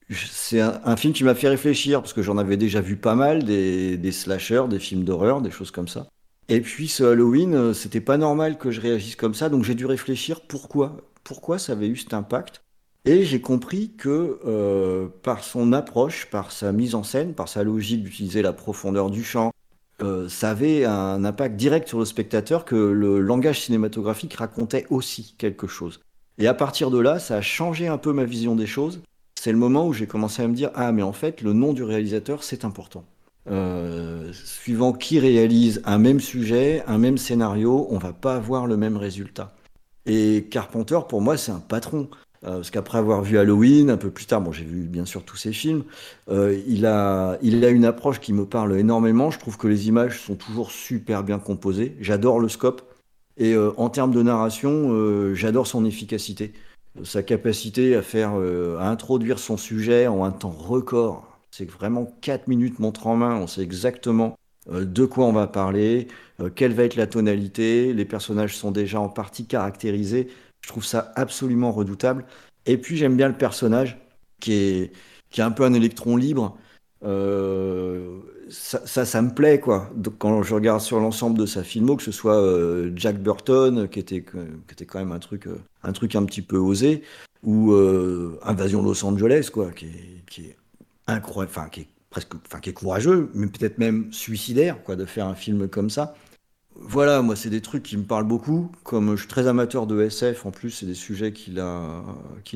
c'est un, film qui m'a fait réfléchir, parce que j'en avais déjà vu pas mal, des, des slashers, des films d'horreur, des choses comme ça. Et puis ce Halloween, c'était pas normal que je réagisse comme ça, donc j'ai dû réfléchir pourquoi, pourquoi ça avait eu cet impact. Et j'ai compris que euh, par son approche, par sa mise en scène, par sa logique d'utiliser la profondeur du champ, euh, ça avait un impact direct sur le spectateur que le langage cinématographique racontait aussi quelque chose. Et à partir de là, ça a changé un peu ma vision des choses. C'est le moment où j'ai commencé à me dire, ah mais en fait, le nom du réalisateur, c'est important. Euh, suivant qui réalise un même sujet, un même scénario, on va pas avoir le même résultat. Et Carpenter, pour moi, c'est un patron. Euh, parce qu'après avoir vu Halloween, un peu plus tard, bon, j'ai vu bien sûr tous ses films, euh, il a, il a une approche qui me parle énormément. Je trouve que les images sont toujours super bien composées. J'adore le scope. Et euh, en termes de narration, j'adore son efficacité. Sa capacité à faire, à introduire son sujet en un temps record. C'est vraiment 4 minutes montre en main. On sait exactement de quoi on va parler, quelle va être la tonalité. Les personnages sont déjà en partie caractérisés. Je trouve ça absolument redoutable. Et puis j'aime bien le personnage qui est, qui est un peu un électron libre. Euh, ça, ça, me plaît, quoi. Donc, quand je regarde sur l'ensemble de sa filmo, que ce soit euh, Jack Burton, qui était, qui était quand même un truc, euh, un truc un petit peu osé, ou Invasion Los Angeles, quoi, qui est, qui est incroyable, enfin, qui est presque, enfin, qui est courageux, mais peut-être même suicidaire, quoi, de faire un film comme ça. Voilà, moi, c'est des trucs qui me parlent beaucoup. Comme je suis très amateur de SF, en plus, c'est des sujets qu'il a,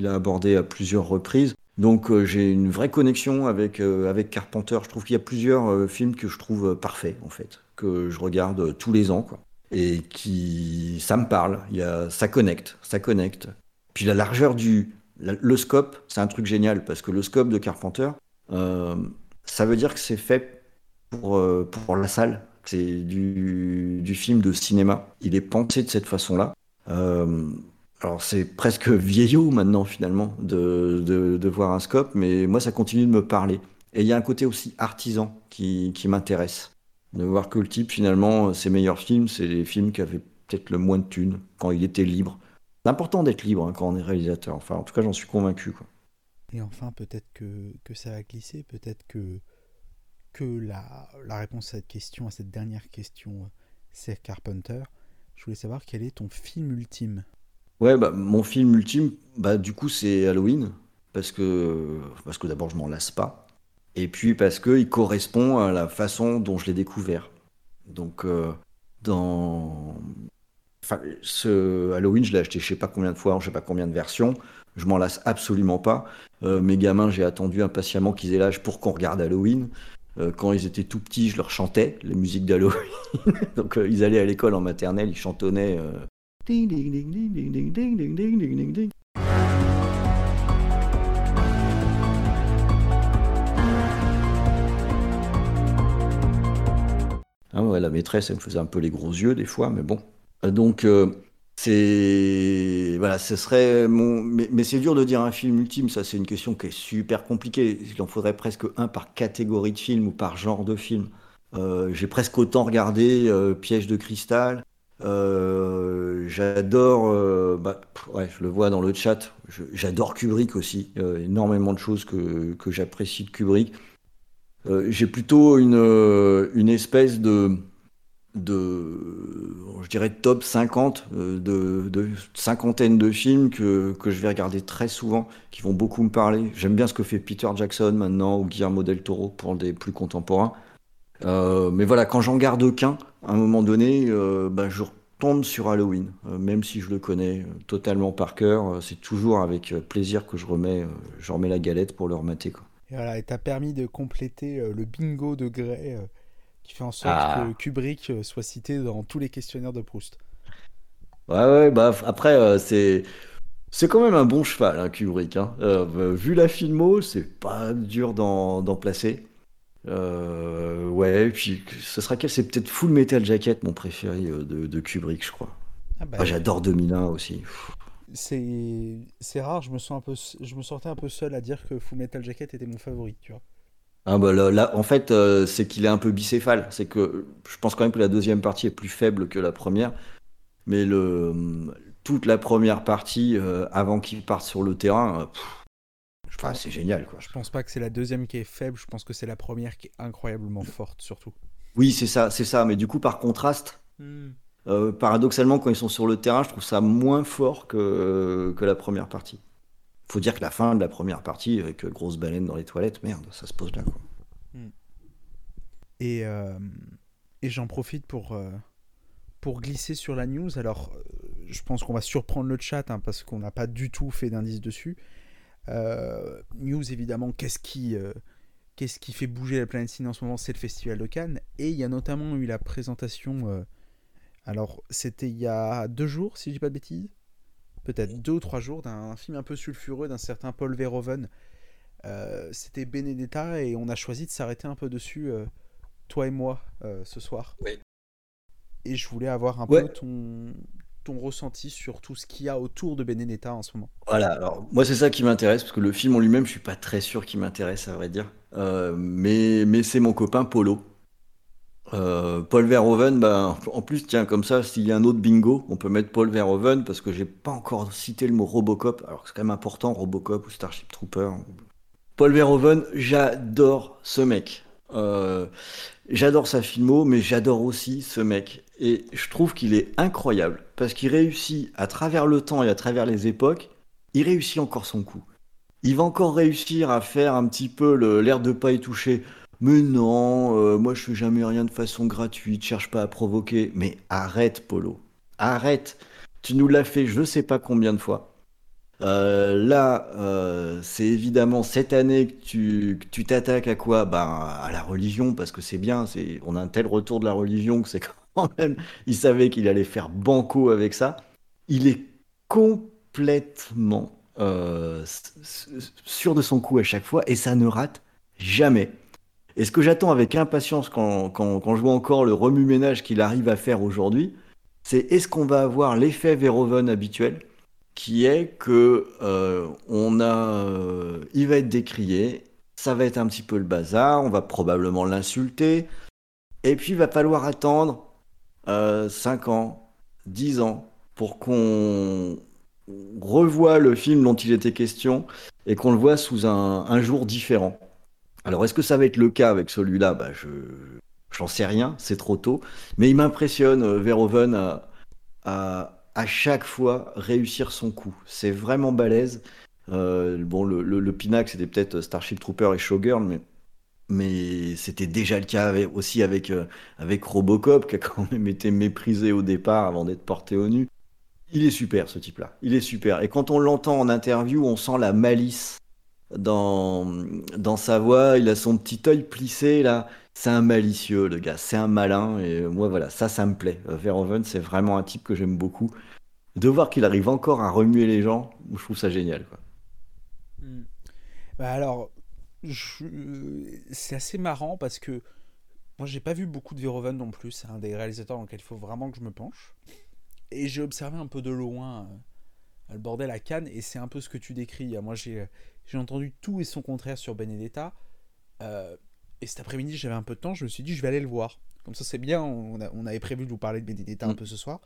abordés à plusieurs reprises. Donc, euh, j'ai une vraie connexion avec, euh, avec Carpenter. Je trouve qu'il y a plusieurs euh, films que je trouve parfaits, en fait, que je regarde tous les ans, quoi. Et qui, ça me parle. Il y a, ça connecte, ça connecte. Puis la largeur du, le scope, c'est un truc génial parce que le scope de Carpenter, ça veut dire que c'est fait pour la salle. C'est du, film de cinéma. Il est pensé de cette façon-là. Euh, alors c'est presque vieillot maintenant finalement de, de, voir un scope, mais moi ça continue de me parler. Et il y a un côté aussi artisan qui, qui m'intéresse. De voir que le type finalement, ses meilleurs films, c'est les films qui avaient peut-être le moins de thunes quand il était libre. C'est important d'être libre hein, quand on est réalisateur. Enfin, en tout cas, j'en suis convaincu. Quoi. Et enfin, peut-être que, que ça va glisser, peut-être que, que la, réponse à cette question, à cette dernière question, c'est Carpenter. Je voulais savoir quel est ton film ultime. Ouais, bah, mon film ultime, bah, du coup, c'est Halloween. Parce que, parce que d'abord, je m'en lasse pas. Et puis parce qu'il correspond à la façon dont je l'ai découvert. Donc, euh, dans, enfin, ce Halloween, je l'ai acheté je sais pas combien de fois, je sais pas combien de versions. Je m'en lasse absolument pas. Euh, mes gamins, j'ai attendu impatiemment qu'ils aient l'âge pour qu'on regarde Halloween. Euh, quand ils étaient tout petits, je leur chantais les musiques d'Halloween. Donc euh, ils allaient à l'école en maternelle, ils chantonnaient. euh, ding, ding, ding, ding, ding, ding, ding, ding, ding, ding, ding. Ah ouais, la maîtresse, elle me faisait un peu les gros yeux des fois, mais bon. Euh, Donc, euh, c'est. Voilà, ce serait mon. Mais, c'est dur de dire un film ultime, ça, c'est une question qui est super compliquée. Il en faudrait presque un par catégorie de film ou par genre de film. Euh, j'ai presque autant regardé euh, Piège de cristal. Euh, j'adore. euh, bah, ouais, je le vois dans le chat. J'adore Kubrick aussi. Énormément de choses que, que j'apprécie de Kubrick. J'ai plutôt une, une espèce de, de, je dirais, top 50, euh, de, de cinquantaine de films que, que je vais regarder très souvent, qui vont beaucoup me parler. J'aime bien ce que fait Peter Jackson maintenant ou Guillermo del Toro pour des plus contemporains. Euh, mais voilà, quand j'en garde qu'un, à un moment donné, euh, bah, je retombe sur Halloween, Euh, même si je le connais euh, totalement par cœur. euh, c'est toujours avec euh, plaisir que je remets, euh, remets la galette pour le remater. Quoi. Et voilà, et t'as permis de compléter euh, le bingo de euh, qui fait en sorte Ah. que Kubrick euh, soit cité dans tous les questionnaires de Proust. Ouais, ouais, bah après, euh, c'est c'est quand même un bon cheval, hein, Kubrick. hein. Euh, bah, vu la filmo, c'est pas dur d'en placer. Euh, ouais, et puis ce sera quel? C'est peut-être Full Metal Jacket, mon préféré de, de Kubrick, je crois. Ah bah, Ah, j'adore 2001 aussi. c'est c'est rare, je me sens un peu je me sentais un peu seul à dire que Full Metal Jacket était mon favori, tu vois. Ah bah là, là, en fait, euh, c'est qu'il est un peu bicéphale. C'est que je pense quand même que la deuxième partie est plus faible que la première. Mais le, toute la première partie, euh, avant qu'il parte sur le terrain, euh, pff, c'est génial, quoi. Je pense pas que c'est la deuxième qui est faible, je pense que c'est la première qui est incroyablement forte surtout. Oui, c'est ça, c'est ça. Mais du coup, par contraste, euh, paradoxalement, quand ils sont sur le terrain, je trouve ça moins fort que, que la première partie. Faut dire que la fin de la première partie, avec grosse baleine dans les toilettes, merde, ça se pose là, quoi. Et, euh, et j'en profite pour, euh, pour glisser sur la news. Alors, euh, je pense qu'on va surprendre le chat hein, parce qu'on n'a pas du tout fait d'indice dessus. News, évidemment, qu'est-ce qui, qu'est-ce qui fait bouger la planète ciné en ce moment? C'est le Festival de Cannes. Et il y a notamment eu la présentation. alors, c'était il y a deux jours, si je dis pas de bêtises? Peut-être deux ou trois jours, d'un film un peu sulfureux d'un certain Paul Verhoeven. Euh, c'était Benedetta et on a choisi de s'arrêter un peu dessus. euh, toi et moi euh, ce soir. Oui. Et je voulais avoir un Ouais. peu ton, ton ressenti sur tout ce qu'il y a autour de Benedetta en ce moment. Voilà, alors moi c'est ça qui m'intéresse, parce que le film en lui-même, je suis pas très sûr qu'il m'intéresse, à vrai dire. Mais mais c'est mon copain Polo. Euh, Paul Verhoeven, ben, en plus, tiens, comme ça, s'il y a un autre bingo, on peut mettre Paul Verhoeven, parce que j'ai pas encore cité le mot Robocop, alors que c'est quand même important, Robocop ou Starship Trooper. Paul Verhoeven, j'adore ce mec. Euh, j'adore sa filmo, mais j'adore aussi ce mec. Et je trouve qu'il est incroyable, parce qu'il réussit, à travers le temps et à travers les époques, il réussit encore son coup. Il va encore réussir à faire un petit peu l'air de pas y toucher. Mais non, euh, moi je fais jamais rien de façon gratuite, cherche pas à provoquer. Mais arrête, Polo. Arrête. Tu nous l'as fait je sais pas combien de fois. Euh, là, euh, c'est évidemment cette année que tu tu t'attaques à quoi? Ben, à la religion, parce que c'est bien. C'est, on a un tel retour de la religion que c'est quand même. Il savait qu'il allait faire banco avec ça. Il est complètement sûr de son coup à chaque fois et ça ne rate jamais. Et ce que j'attends avec impatience quand, je vois encore le remue-ménage qu'il arrive à faire aujourd'hui, c'est est-ce qu'on va avoir l'effet Verhoeven habituel, qui est que euh, on a, euh, il va être décrié, ça va être un petit peu le bazar, on va probablement l'insulter, et puis il va falloir attendre euh, 5 ans, 10 ans, pour qu'on revoie le film dont il était question et qu'on le voit sous un jour différent. Alors, est-ce que ça va être le cas avec celui-là? Bah, Je j'en sais rien, c'est trop tôt. Mais il m'impressionne, euh, Verhoeven, à, à, à chaque fois réussir son coup. C'est vraiment balèze. Euh, bon, le, le, le c'était peut-être Starship Trooper et Showgirl, mais mais c'était déjà le cas aussi avec, euh, avec Robocop, qui a quand même été méprisé au départ avant d'être porté au nu. Il est super, ce type-là. Il est super. Et quand on l'entend en interview, on sent la malice dans, sa voix. Il a son petit œil plissé, là. C'est un malicieux, le gars. C'est un malin. Et moi, voilà, ça, ça me plaît. Verhoeven, c'est vraiment un type que j'aime beaucoup. De voir qu'il arrive encore à remuer les gens, je trouve ça génial. Hmm. Bah alors, c'est assez marrant parce que moi j'ai pas vu beaucoup de Verhoeven non plus, c'est un des réalisateurs dans lequel il faut vraiment que je me penche. Et j'ai observé un peu de loin euh, le bordel à Cannes et c'est un peu ce que tu décris. Moi j'ai entendu tout et son contraire sur Benedetta. Euh, et cet après-midi j'avais un peu de temps, je me suis dit je vais aller le voir. Comme ça c'est bien, on, on, avait prévu de vous parler de Benedetta un mm. peu ce soir.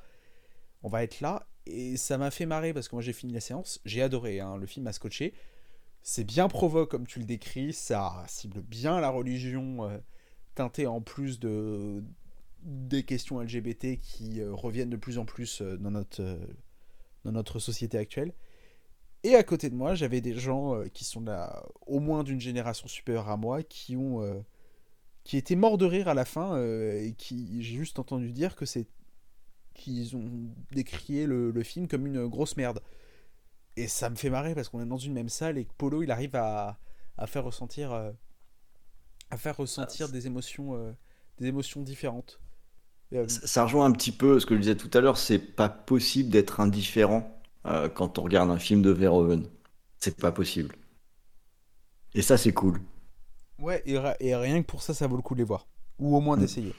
On va être là et ça m'a fait marrer parce que moi j'ai fini la séance, j'ai adoré, hein, le film m'a scotché. C'est bien provoque comme tu le décris, ça cible bien la religion, euh, teintée en plus de des questions LGBT qui euh, reviennent de plus en plus dans, notre, dans notre société actuelle. Et à côté de moi, j'avais des gens qui sont là, au moins d'une génération supérieure à moi, qui ont qui étaient morts de rire à la fin et qui j'ai juste entendu dire que c'est qu'ils ont décrié le, le, film comme une grosse merde. Et ça me fait marrer parce qu'on est dans une même salle et que Polo il arrive à, à faire ressentir, euh, à faire ressentir ah, des, émotions, euh, des émotions différentes. Euh, ça, rejoint un petit peu ce que je disais tout à l'heure, c'est pas possible d'être indifférent quand on regarde un film de Verhoeven. C'est pas possible. Et ça, c'est cool. Ouais, et, et, rien que pour ça, ça vaut le coup de les voir. Ou au moins mm. d'essayer.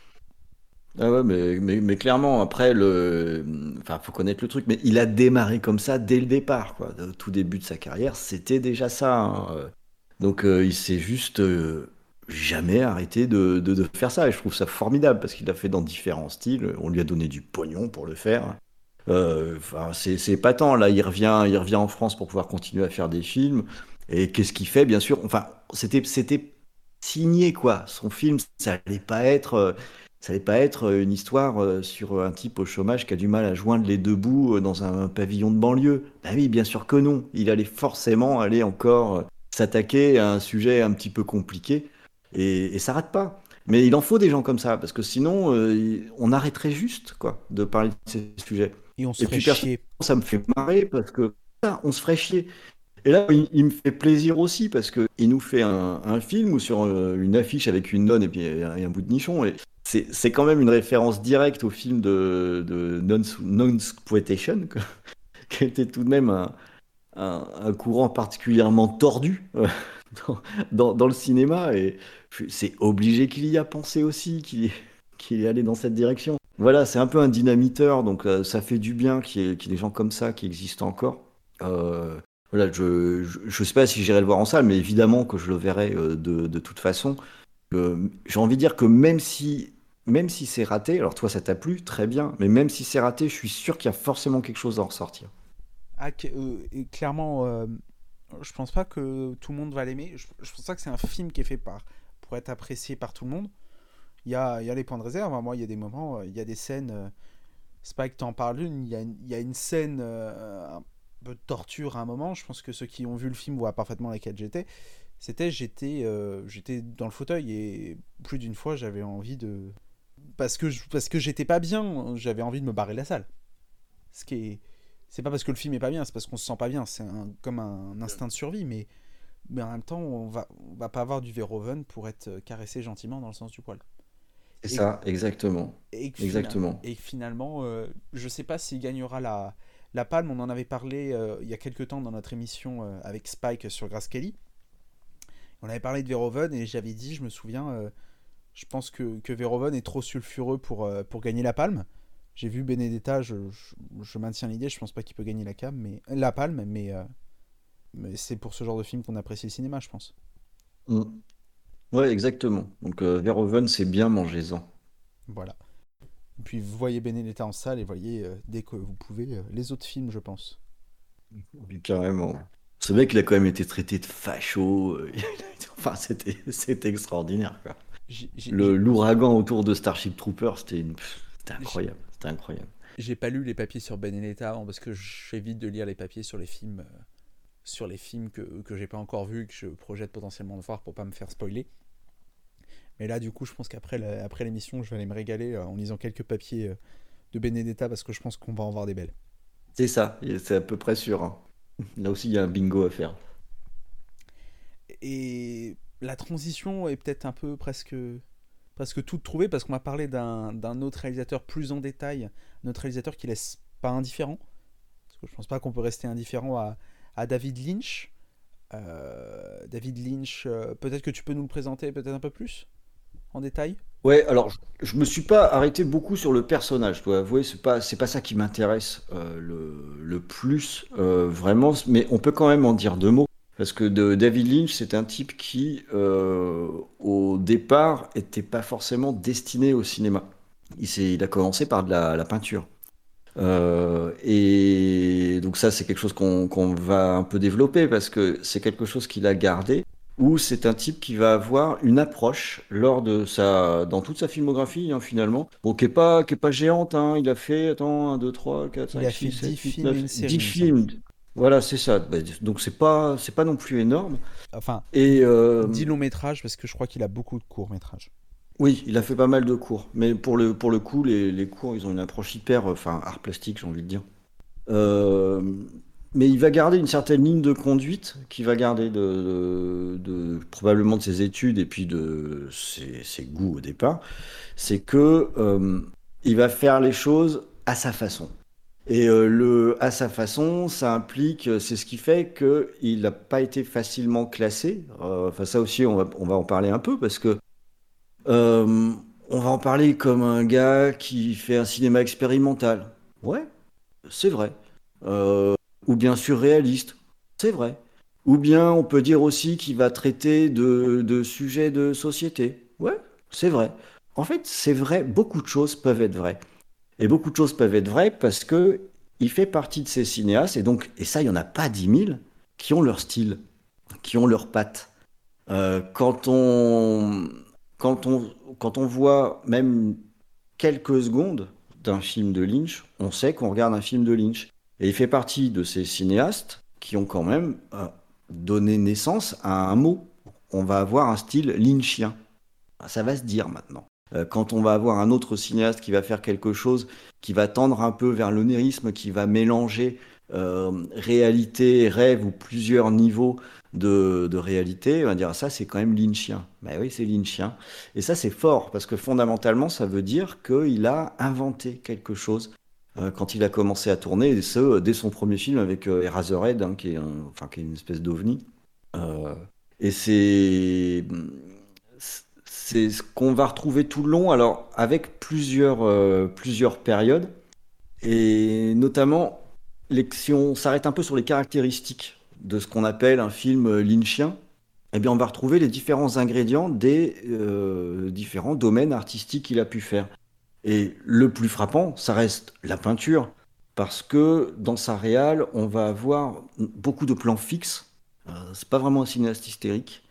Ah ouais, mais, mais, mais, clairement, après, le... enfin, faut connaître le truc, mais il a démarré comme ça dès le départ, quoi. Au tout début de sa carrière, c'était déjà ça. Hein. Donc, euh, il s'est juste euh, jamais arrêté de, de, de, faire ça. Et je trouve ça formidable parce qu'il a fait dans différents styles. On lui a donné du pognon pour le faire. Euh, c'est tant Là, il revient, il revient en France pour pouvoir continuer à faire des films. Et qu'est-ce qu'il fait, bien sûr? Enfin, c'était signé, quoi. Son film, ça allait pas être ça n'allait pas être euh, une histoire euh, sur un type au chômage qui a du mal à joindre les deux bouts euh, dans un pavillon de banlieue. Ben oui, bien sûr que non. Il allait forcément aller encore s'attaquer à un sujet un petit peu compliqué et, et ça rate pas. Mais il en faut des gens comme ça parce que sinon on arrêterait juste quoi de parler de ces sujets. Et on se ferait chier. Ça me fait marrer parce que ça, on se ferait chier. Et là, il, me fait plaisir aussi parce que il nous fait un, un film ou sur une affiche avec une nonne et puis un bout de nichon. Et c'est quand même une référence directe au film de, de Non-Squatation, qui était tout de même un, un, courant particulièrement tordu euh, dans, dans, le cinéma. Et c'est obligé qu'il y a pensé aussi, qu'il qu'il est allé dans cette direction. Voilà, c'est un peu un dynamiteur, donc euh, ça fait du bien qu'il y, ait des gens comme ça qui existent encore. Euh, voilà, je ne sais pas si j'irai le voir en salle, mais évidemment que je le verrai de, de toute façon. J'ai envie de dire que même si même si c'est raté, alors toi ça t'a plu, très bien, mais même si c'est raté, je suis sûr qu'il y a forcément quelque chose à en ressortir. Ah, euh, clairement, euh, je pense pas que tout le monde va l'aimer. Je, pense pas que c'est un film qui est fait pour être apprécié par tout le monde. Il y a, y a les points de réserve. Hein. Moi, il y a des moments, euh, il y a des scènes. Spike t'en parle une. Il y y a une scène un peu de torture à un moment. Je pense que ceux qui ont vu le film voient parfaitement laquelle j'étais. C'était j'étais j'étais dans le fauteuil et plus d'une fois j'avais envie de parce que parce que j'étais pas bien, j'avais envie de me barrer de la salle. Ce qui est c'est pas parce que le film est pas bien, c'est parce qu'on se sent pas bien, c'est comme un instinct de survie mais mais en même temps, on va on va pas avoir du Verhoeven pour être caressé gentiment dans le sens du poil. C'est ça, exactement. Et exactement. Et finalement, euh, je sais pas s'il gagnera la, la palme. On en avait parlé euh, il y a quelques temps dans notre émission euh, avec Spike sur Grace Kelly. On avait parlé de Verhoeven et j'avais dit, je me souviens, je pense que, que Verhoeven est trop sulfureux pour, pour gagner la palme. J'ai vu Benedetta, je, je, maintiens l'idée, je pense pas qu'il peut gagner la, cam, mais, la palme, mais, mais c'est pour ce genre de film qu'on apprécie le cinéma, je pense. Mm. Ouais, exactement. Donc euh, Verhoeven, c'est bien, mangez-en. Voilà. Et puis vous voyez Benedetta en salle et voyez dès que vous pouvez les autres films, je pense. Carrément. Ce mec, il a quand même été traité de facho. enfin, c'était extraordinaire. Quoi l'ouragan autour de Starship Trooper, c'était incroyable. C'était incroyable. J'ai pas lu les papiers sur Benedetta avant parce que j'évite de lire les papiers sur les films, euh, sur les films que, que j'ai pas encore vus que je projette potentiellement de voir pour pas me faire spoiler. Mais là, du coup, je pense qu'après après l'émission, je vais aller me régaler en lisant quelques papiers de Benedetta parce que je pense qu'on va en voir des belles. C'est ça, c'est à peu près sûr. Hein. Là aussi, il y a un bingo à faire. Et la transition est peut-être un peu presque, presque toute trouvée parce qu'on m'a parlé d'un autre réalisateur plus en détail, un autre réalisateur qui laisse pas indifférent. Parce que je pense pas qu'on peut rester indifférent à, à David Lynch. Euh, David Lynch, euh, peut-être que tu peux nous le présenter peut-être un peu plus en détail? Ouais, alors je, ne me suis pas arrêté beaucoup sur le personnage, je dois avouer, c'est pas c'est pas ça qui m'intéresse euh, le, le, plus vraiment, mais on peut quand même en dire deux mots. Parce que de David Lynch, c'est un type qui, au départ, n'était pas forcément destiné au cinéma. Il, il a commencé par de la, peinture. Euh, et donc ça, c'est quelque chose qu'on va un peu développer parce que c'est quelque chose qu'il a gardé. Ou c'est un type qui va avoir une approche lors de sa, dans toute sa filmographie hein, finalement, bon, qui est pas, qui est pas géante. Hein. Il a fait, attends, 1, 2, 3, 4, 5, 6, 7, 8, films 9, 10 films. Voilà, c'est ça. Bah, donc c'est pas c'est pas non plus énorme. Enfin, et euh... dit long métrage parce que je crois qu'il a beaucoup de courts métrages. Oui, il a fait pas mal de courts, mais pour le pour le coup, les, les courts, ils ont une approche hyper, enfin art plastique, j'ai envie de dire. Euh, mais il va garder une certaine ligne de conduite, qui va garder de, probablement de ses études et puis de ses, goûts au départ. C'est que euh, il va faire les choses à sa façon. Et euh, le, à sa façon, ça implique, euh, c'est ce qui fait qu'il n'a pas été facilement classé. Euh, enfin, ça aussi, on va, on va, en parler un peu parce que on va en parler comme un gars qui fait un cinéma expérimental. Ouais, c'est vrai. ou bien surréaliste. C'est vrai. Ou bien on peut dire aussi qu'il va traiter de, de sujets de société. Ouais, c'est vrai. En fait, c'est vrai, beaucoup de choses peuvent être vraies. Et beaucoup de choses peuvent être vraies parce que il fait partie de ces cinéastes, et donc, et ça, il n'y en a pas dix mille, qui ont leur style, qui ont leur patte. Euh, quand, on, quand, on, quand on voit même quelques secondes d'un film de Lynch, on sait qu'on regarde un film de Lynch. Et il fait partie de ces cinéastes qui ont quand même euh, donné naissance à un mot. On va avoir un style lynchien. Ça va se dire maintenant. Euh, quand on va avoir un autre cinéaste qui va faire quelque chose qui va tendre un peu vers l'onérisme, qui va mélanger euh, réalité, rêve ou plusieurs niveaux de, réalité, on va dire ça c'est quand même lynchien. Ben oui, c'est lynchien. Et ça c'est fort parce que fondamentalement ça veut dire qu'il a inventé quelque chose euh, quand il a commencé à tourner, et ce dès son premier film avec Eraserhead, hein, qui, est enfin, qui est une espèce d'ovni. et c'est ce qu'on va retrouver tout le long, alors avec plusieurs, euh, plusieurs périodes, et notamment si on s'arrête un peu sur les caractéristiques de ce qu'on appelle un film lynchien, eh bien on va retrouver les différents ingrédients des euh, différents domaines artistiques qu'il a pu faire. Et le plus frappant, ça reste la peinture, parce que dans sa réal, on va avoir beaucoup de plans fixes. Euh, c'est pas vraiment un cinéaste hystérique.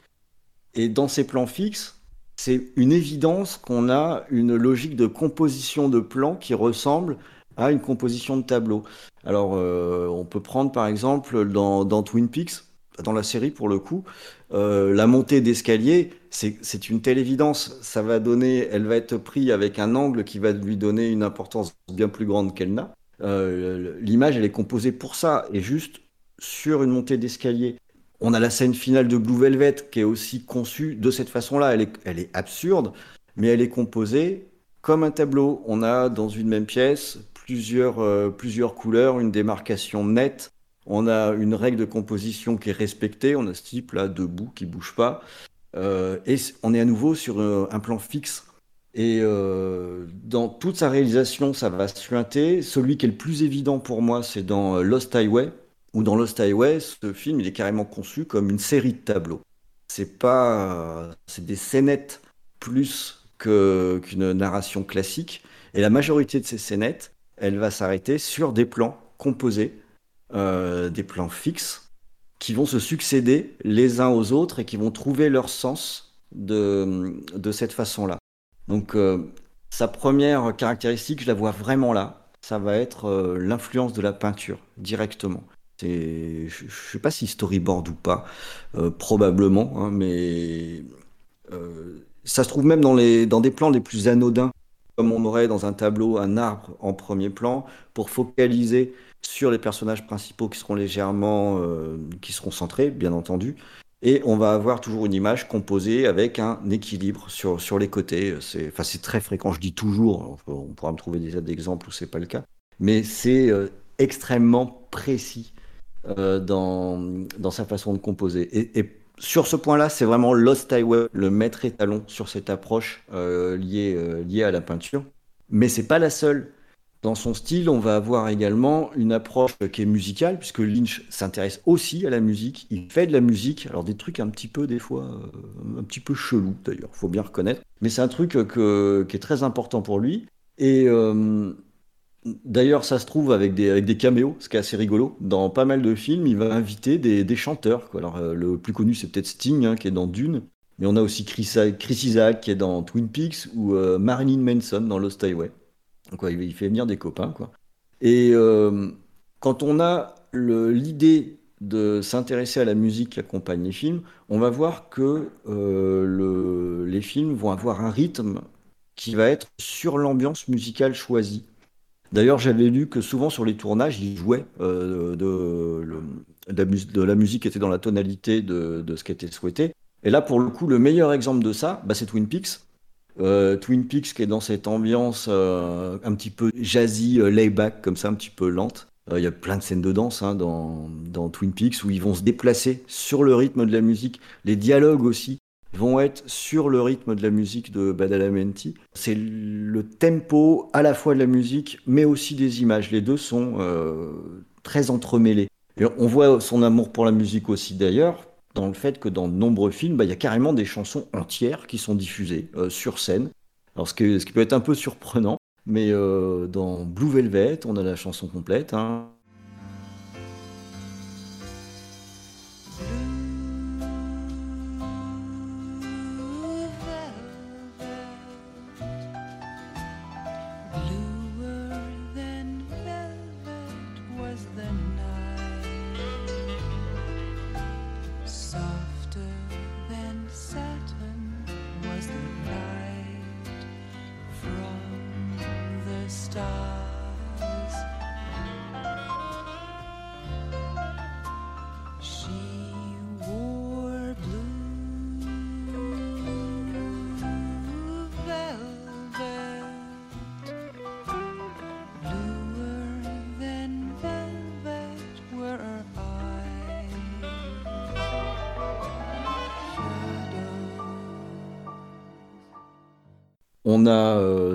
Et dans ces plans fixes, c'est une évidence qu'on a une logique de composition de plans qui ressemble à une composition de tableau. Alors, euh, on peut prendre par exemple dans, Twin Peaks, dans la série pour le coup, euh, la montée d'escalier, c'est une telle évidence. Ça va donner, elle va être prise avec un angle qui va lui donner une importance bien plus grande qu'elle n'a. Euh, l'image, elle est composée pour ça, et juste sur une montée d'escalier. On a la scène finale de Blue Velvet qui est aussi conçue de cette façon-là. Elle est, elle est absurde, mais elle est composée comme un tableau. On a dans une même pièce plusieurs, euh, plusieurs couleurs, une démarcation nette. On a une règle de composition qui est respectée. On a ce type là debout qui bouge pas. Euh, et on est à nouveau sur euh, un, plan fixe. Et dans toute sa réalisation, ça va suinter. Celui qui est le plus évident pour moi, c'est dans Lost Highway, ou dans Lost Highway, ce film, il est carrément conçu comme une série de tableaux. C'est pas, c'est des scénettes plus qu'une narration classique. Et la majorité de ces scénettes, elle va s'arrêter sur des plans composés, euh, des plans fixes, qui vont se succéder les uns aux autres et qui vont trouver leur sens de, de cette façon-là. Donc, euh, sa première caractéristique, je la vois vraiment là. Ça va être euh, l'influence de la peinture directement. Je, ne sais pas si storyboard ou pas, probablement, hein, mais Ça se trouve même dans, les, dans des plans les plus anodins, comme on aurait dans un tableau un arbre en premier plan, pour focaliser sur les personnages principaux qui seront légèrement, euh, qui seront centrés, bien entendu. Et on va avoir toujours une image composée avec un équilibre sur, sur les côtés. C'est enfin, très fréquent, je dis toujours, on pourra me trouver des tas d'exemples où c'est pas le cas, mais c'est euh, extrêmement précis euh, dans, dans sa façon de composer. Et, sur ce point-là, c'est vraiment Lost Highway, le maître étalon sur cette approche liée, liée à la peinture. Mais c'est pas la seule. Dans son style, on va avoir également une approche qui est musicale, puisque Lynch s'intéresse aussi à la musique. Il fait de la musique, alors des trucs un petit peu, des fois, euh, un petit peu chelou d'ailleurs, faut bien reconnaître. Mais c'est un truc qui est très important pour lui. Et euh, d'ailleurs, ça se trouve avec des, avec des caméos, ce qui est assez rigolo. Dans pas mal de films, il va inviter des, chanteurs. Alors, euh, le plus connu, c'est peut-être Sting, hein, qui est dans Dune. Mais on a aussi Chris, Chris Isaac, qui est dans Twin Peaks, ou Marilyn Manson dans Lost Highway. Quoi, il fait venir des copains. Quoi. Et euh, quand on a l'idée de s'intéresser à la musique qui accompagne les films, on va voir que euh, le, les films vont avoir un rythme qui va être sur l'ambiance musicale choisie. D'ailleurs, j'avais lu que souvent sur les tournages, ils jouaient euh, de, de, la musique qui était dans la tonalité de, de, ce qui était souhaité. Et là, pour le coup, le meilleur exemple de ça, bah, c'est Twin Peaks. Euh, Twin Peaks qui est dans cette ambiance euh, un petit peu jazzy, euh, layback, comme ça, un petit peu lente. Il y a plein de scènes de danse hein, dans, dans, Twin Peaks où ils vont se déplacer sur le rythme de la musique. Les dialogues aussi vont être sur le rythme de la musique de Badalamenti. C'est le tempo à la fois de la musique, mais aussi des images. Les deux sont très entremêlés. Et on voit son amour pour la musique aussi d'ailleurs, dans le fait que dans de nombreux films, bah, il y a carrément des chansons entières qui sont diffusées euh, sur scène. Ce, qui peut être un peu surprenant, mais euh, dans Blue Velvet, on a la chanson complète. Hein.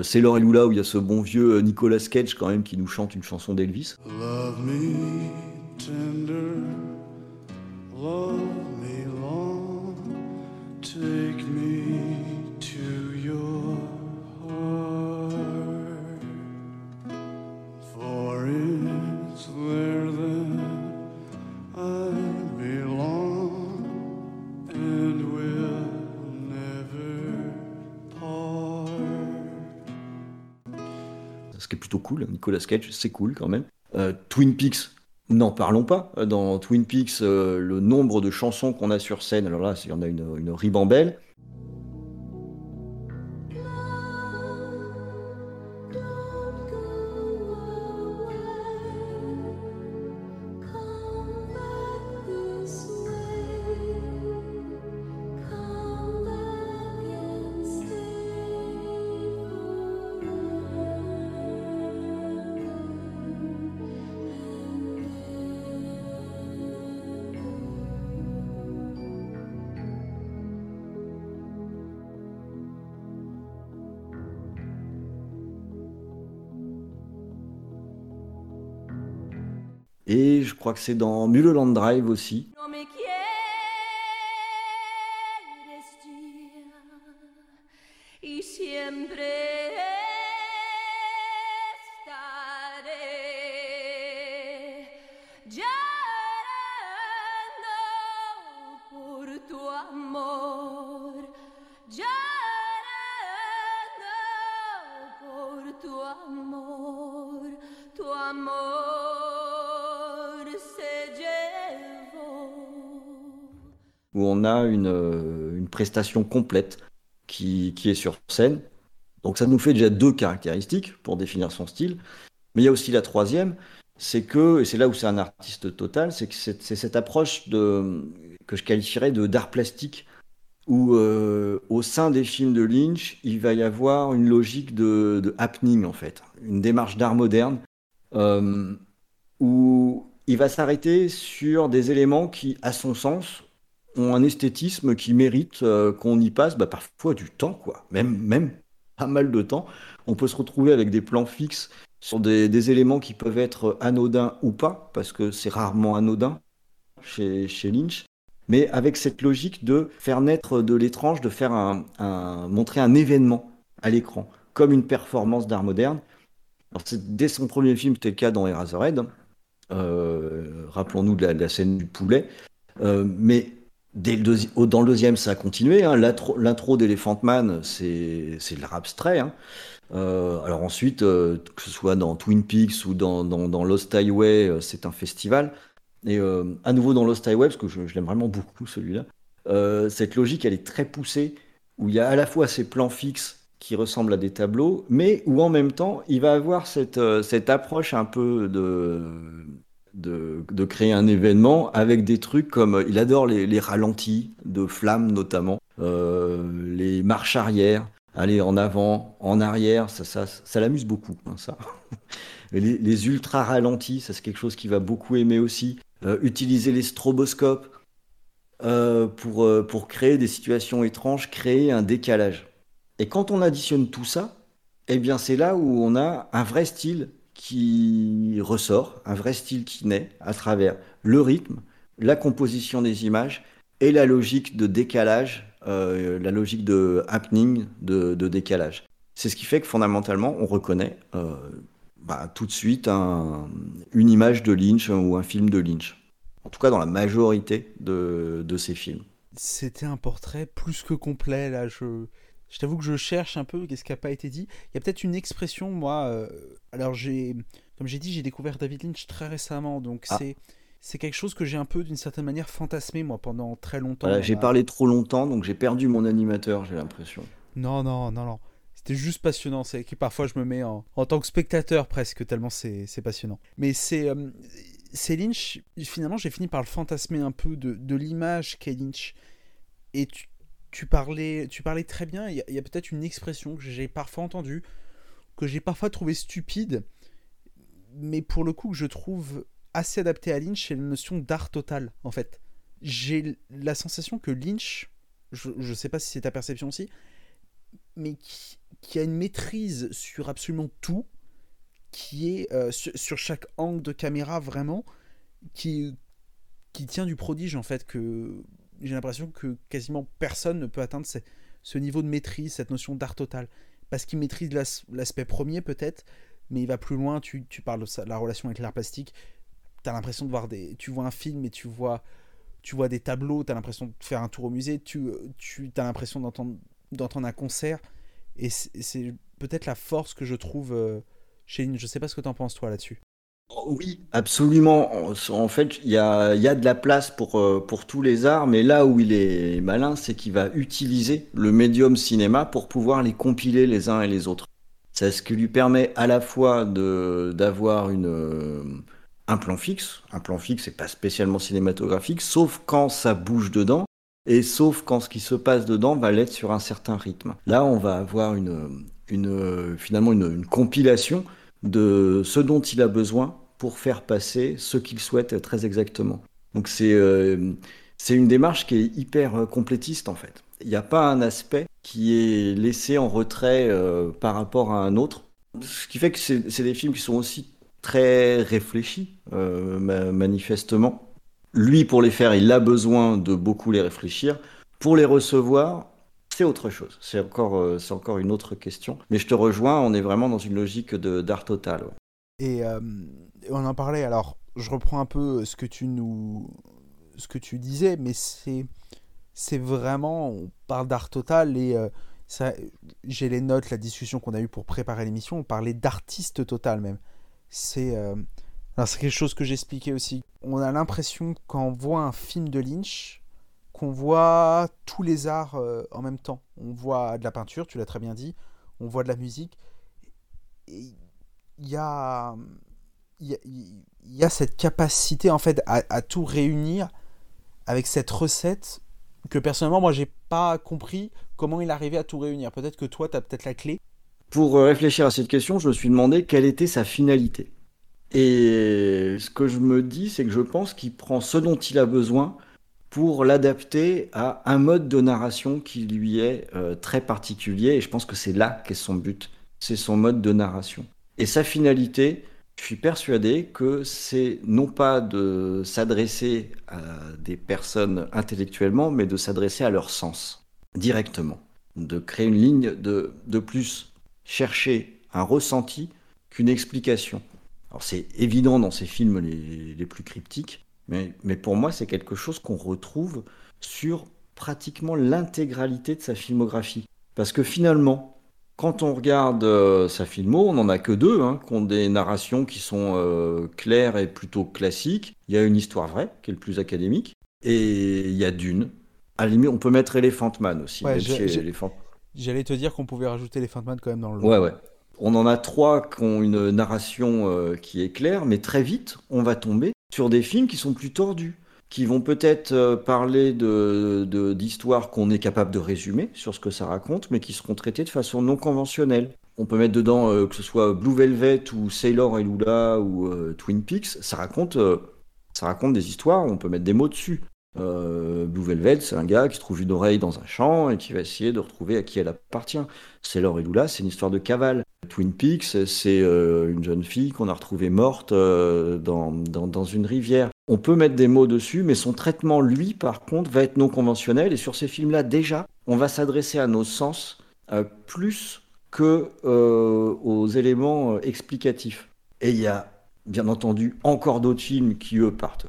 Sailor et Lula où il y a ce bon vieux euh, Nicolas Cage quand même qui nous chante une chanson d'Elvis. Nicolas Cage, c'est cool quand même. Euh, Twin Peaks, n'en parlons pas. Dans Twin Peaks, euh, le nombre de chansons qu'on a sur scène, alors là, il y en a une, une ribambelle. Et je crois que c'est dans Mulholland Drive aussi. Prestation complète qui, qui est sur scène. Donc ça nous fait déjà deux caractéristiques pour définir son style. Mais il y a aussi la troisième, c'est que, et c'est là où c'est un artiste total, c'est que c'est cette approche de, que je qualifierais de d'art plastique, où euh, au sein des films de Lynch, il va y avoir une logique de, happening en fait, une démarche d'art moderne, euh, où il va s'arrêter sur des éléments qui, à son sens, ont un esthétisme qui mérite euh, qu'on y passe bah, parfois du temps, quoi, même, même pas mal de temps. On peut se retrouver avec des plans fixes sur des, éléments qui peuvent être anodins ou pas, parce que c'est rarement anodin chez, chez Lynch, mais avec cette logique de faire naître de l'étrange, de faire un, montrer un événement à l'écran, comme une performance d'art moderne. dès son premier film, c'était le cas dans Eraserhead. Euh, rappelons-nous de, la scène du poulet. Euh, mais dans le deuxième, ça a continué. Hein. L'intro d'Elephant Man, c'est de l'art. Hein. Euh, alors ensuite, euh, que ce soit dans Twin Peaks ou dans, Lost Highway, euh, c'est un festival. Et à nouveau dans Lost Highway, parce que je, l'aime vraiment beaucoup celui-là, cette logique, elle est très poussée, où il y a à la fois ces plans fixes qui ressemblent à des tableaux, mais où en même temps, il va avoir cette approche un peu de, de, créer un événement avec des trucs comme, il adore les, ralentis de flammes notamment, les marches arrière, aller en avant, en arrière, ça, ça, ça l'amuse beaucoup, hein, ça. Les, ultra ralentis, ça c'est quelque chose qu'il va beaucoup aimer aussi. Euh, utiliser les stroboscopes euh, pour, euh, pour créer des situations étranges, créer un décalage. Et quand on additionne tout ça, eh bien c'est là où on a un vrai style qui ressort, un vrai style qui naît à travers le rythme, la composition des images et la logique de décalage euh, la logique de happening, de, décalage. C'est ce qui fait que fondamentalement, on reconnaît euh, bah, tout de suite une image de Lynch ou un film de Lynch. En tout cas, dans la majorité de, de ces films. C'était un portrait plus que complet. Là, je, je t'avoue que je cherche un peu qu'est-ce qui n'a pas été dit. Il y a peut-être une expression, moi. Euh, alors, j'ai, comme j'ai dit, j'ai découvert David Lynch très récemment, donc ah. c'est c'est quelque chose que j'ai un peu d'une certaine manière fantasmé moi pendant très longtemps. j'ai parlé trop longtemps donc j'ai perdu mon animateur, j'ai l'impression. Non, non, non, non. C'était juste passionnant. C'est que parfois je me mets en, en tant que spectateur presque, tellement c'est passionnant. Mais c'est euh, c'est Lynch, finalement j'ai fini par le fantasmer un peu de, de l'image qu'est Lynch. Et tu, tu, parlais, tu parlais très bien, il y a, peut-être une expression que j'ai parfois entendue, que j'ai parfois trouvé stupide, mais pour le coup que je trouve assez adapté à Lynch, c'est la notion d'art total, en fait. J'ai la sensation que Lynch, je ne sais pas si c'est ta perception aussi, mais qui, a une maîtrise sur absolument tout, qui est euh, sur, chaque angle de caméra vraiment, qui, qui tient du prodige, en fait, que j'ai l'impression que quasiment personne ne peut atteindre ce niveau de maîtrise, cette notion d'art total. Parce qu'il maîtrise l'aspect premier, peut-être, mais il va plus loin. Tu, tu parles de la relation avec l'art plastique t'as l'impression de voir des. Tu vois un film et tu vois, tu vois des tableaux, t'as l'impression de faire un tour au musée, tu, tu as l'impression d'entendre, un concert. Et c'est peut-être la force que je trouve euh, chez Lynch. Je sais pas ce que t'en penses toi là-dessus. Oh oui, absolument. En fait, il y a, de la place pour, euh, pour tous les arts, mais là où il est malin, c'est qu'il va utiliser le médium cinéma pour pouvoir les compiler les uns et les autres. C'est ce qui lui permet à la fois d'avoir une, un plan fixe. Un plan fixe, c'est pas spécialement cinématographique, sauf quand ça bouge dedans, et sauf quand ce qui se passe dedans va l'être sur un certain rythme. Là, on va avoir une finalement une, compilation de ce dont il a besoin pour faire passer ce qu'il souhaite très exactement. Donc c'est euh, une démarche qui est hyper euh, complétiste en fait. Il n'y a pas un aspect qui est laissé en retrait euh, par rapport à un autre. Ce qui fait que c'est des films qui sont aussi très réfléchi, euh, manifestement. Lui, pour les faire, il a besoin de beaucoup les réfléchir. Pour les recevoir, c'est autre chose. C'est encore, euh, encore une autre question. Mais je te rejoins, on est vraiment dans une logique d'art total. Et euh, on en parlait, alors je reprends un peu ce que tu nous ce que tu disais, mais c'est vraiment, on parle d'art total et j'ai les notes, la discussion qu'on a eue pour préparer l'émission, on parlait d'artiste total même. C'est euh, c'est quelque chose que j'expliquais aussi. On a l'impression quand on voit un film de Lynch qu'on voit tous les arts euh, en même temps. On voit de la peinture, tu l'as très bien dit, on voit de la musique. Il y a, cette capacité en fait à, tout réunir avec cette recette que personnellement moi j'ai pas compris comment il arrivait à tout réunir. Peut-être que toi tu as peut-être la clé. Pour euh, réfléchir à cette question, je me suis demandé quelle était sa finalité. Et ce que je me dis, c'est que je pense qu'il prend ce dont il a besoin pour l'adapter à un mode de narration qui lui est euh, très particulier. Et je pense que c'est là qu'est son but. C'est son mode de narration. Et sa finalité, je suis persuadé que c'est non pas de s'adresser à des personnes intellectuellement, mais de s'adresser à leur sens directement. De créer une ligne de, de plus chercher un ressenti qu'une explication. Alors c'est évident dans ces films les, les plus cryptiques, mais, mais pour moi c'est quelque chose qu'on retrouve sur pratiquement l'intégralité de sa filmographie. Parce que finalement, quand on regarde euh, sa filmo, on n'en a que deux, hein, qui ont des narrations qui sont euh, claires et plutôt classiques. Il y a une histoire vraie, qui est le plus académique, et il y a Dune. À la limite, on peut mettre Elephant Man aussi. J'allais te dire qu'on pouvait rajouter Elephant Man quand même dans le. Ouais, ouais. On en a trois qui ont une narration euh, qui est claire, mais très vite, on va tomber sur des films qui sont plus tordus, qui vont peut-être euh, parler de, d'histoires qu'on est capable de résumer sur ce que ça raconte, mais qui seront traitées de façon non conventionnelle. On peut mettre dedans euh, que ce soit Blue Velvet ou Sailor et Lula ou Twin Peaks, ça raconte, ça raconte des histoires, on peut mettre des mots dessus. Euh, Blue Velvet, c'est un gars qui trouve une oreille dans un champ et qui va essayer de retrouver à qui elle appartient. Sailor et Lula, c'est une histoire de cavale. Twin Peaks, c'est euh, une jeune fille qu'on a retrouvée morte euh, dans, dans, une rivière. On peut mettre des mots dessus, mais son traitement, lui, par contre, va être non conventionnel. Et sur ces films-là, déjà, on va s'adresser à nos sens plus que aux éléments explicatifs. Et il y a, bien entendu, encore d'autres films qui, eux, partent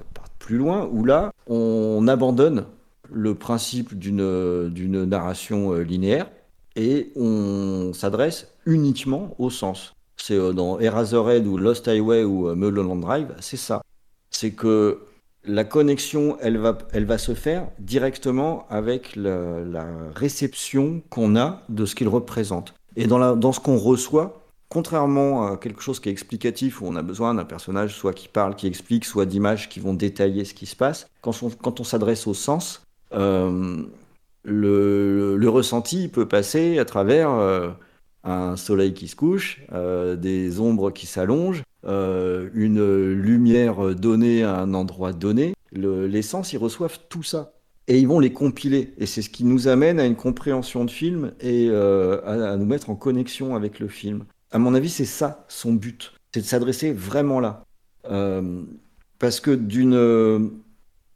loin, où là, on abandonne le principe d'une narration euh, linéaire et on s'adresse uniquement au sens. C'est euh, dans Eraserhead ou Lost Highway ou euh, Mulholland Drive, c'est ça. C'est que la connexion, elle va, elle va se faire directement avec la, la réception qu'on a de ce qu'il représente. Et dans, la, dans ce qu'on reçoit, Contrairement à quelque chose qui est explicatif, où on a besoin d'un personnage soit qui parle, qui explique, soit d'images qui vont détailler ce qui se passe, quand on, s'adresse au sens, euh, le, le, ressenti peut passer à travers euh, un soleil qui se couche, euh, des ombres qui s'allongent, une lumière donnée à un endroit donné. les sens, ils reçoivent tout ça. Et ils vont les compiler. Et c'est ce qui nous amène à une compréhension de film et à, nous mettre en connexion avec le film. À mon avis, c'est ça son but, c'est de s'adresser vraiment là. Euh, parce que d'une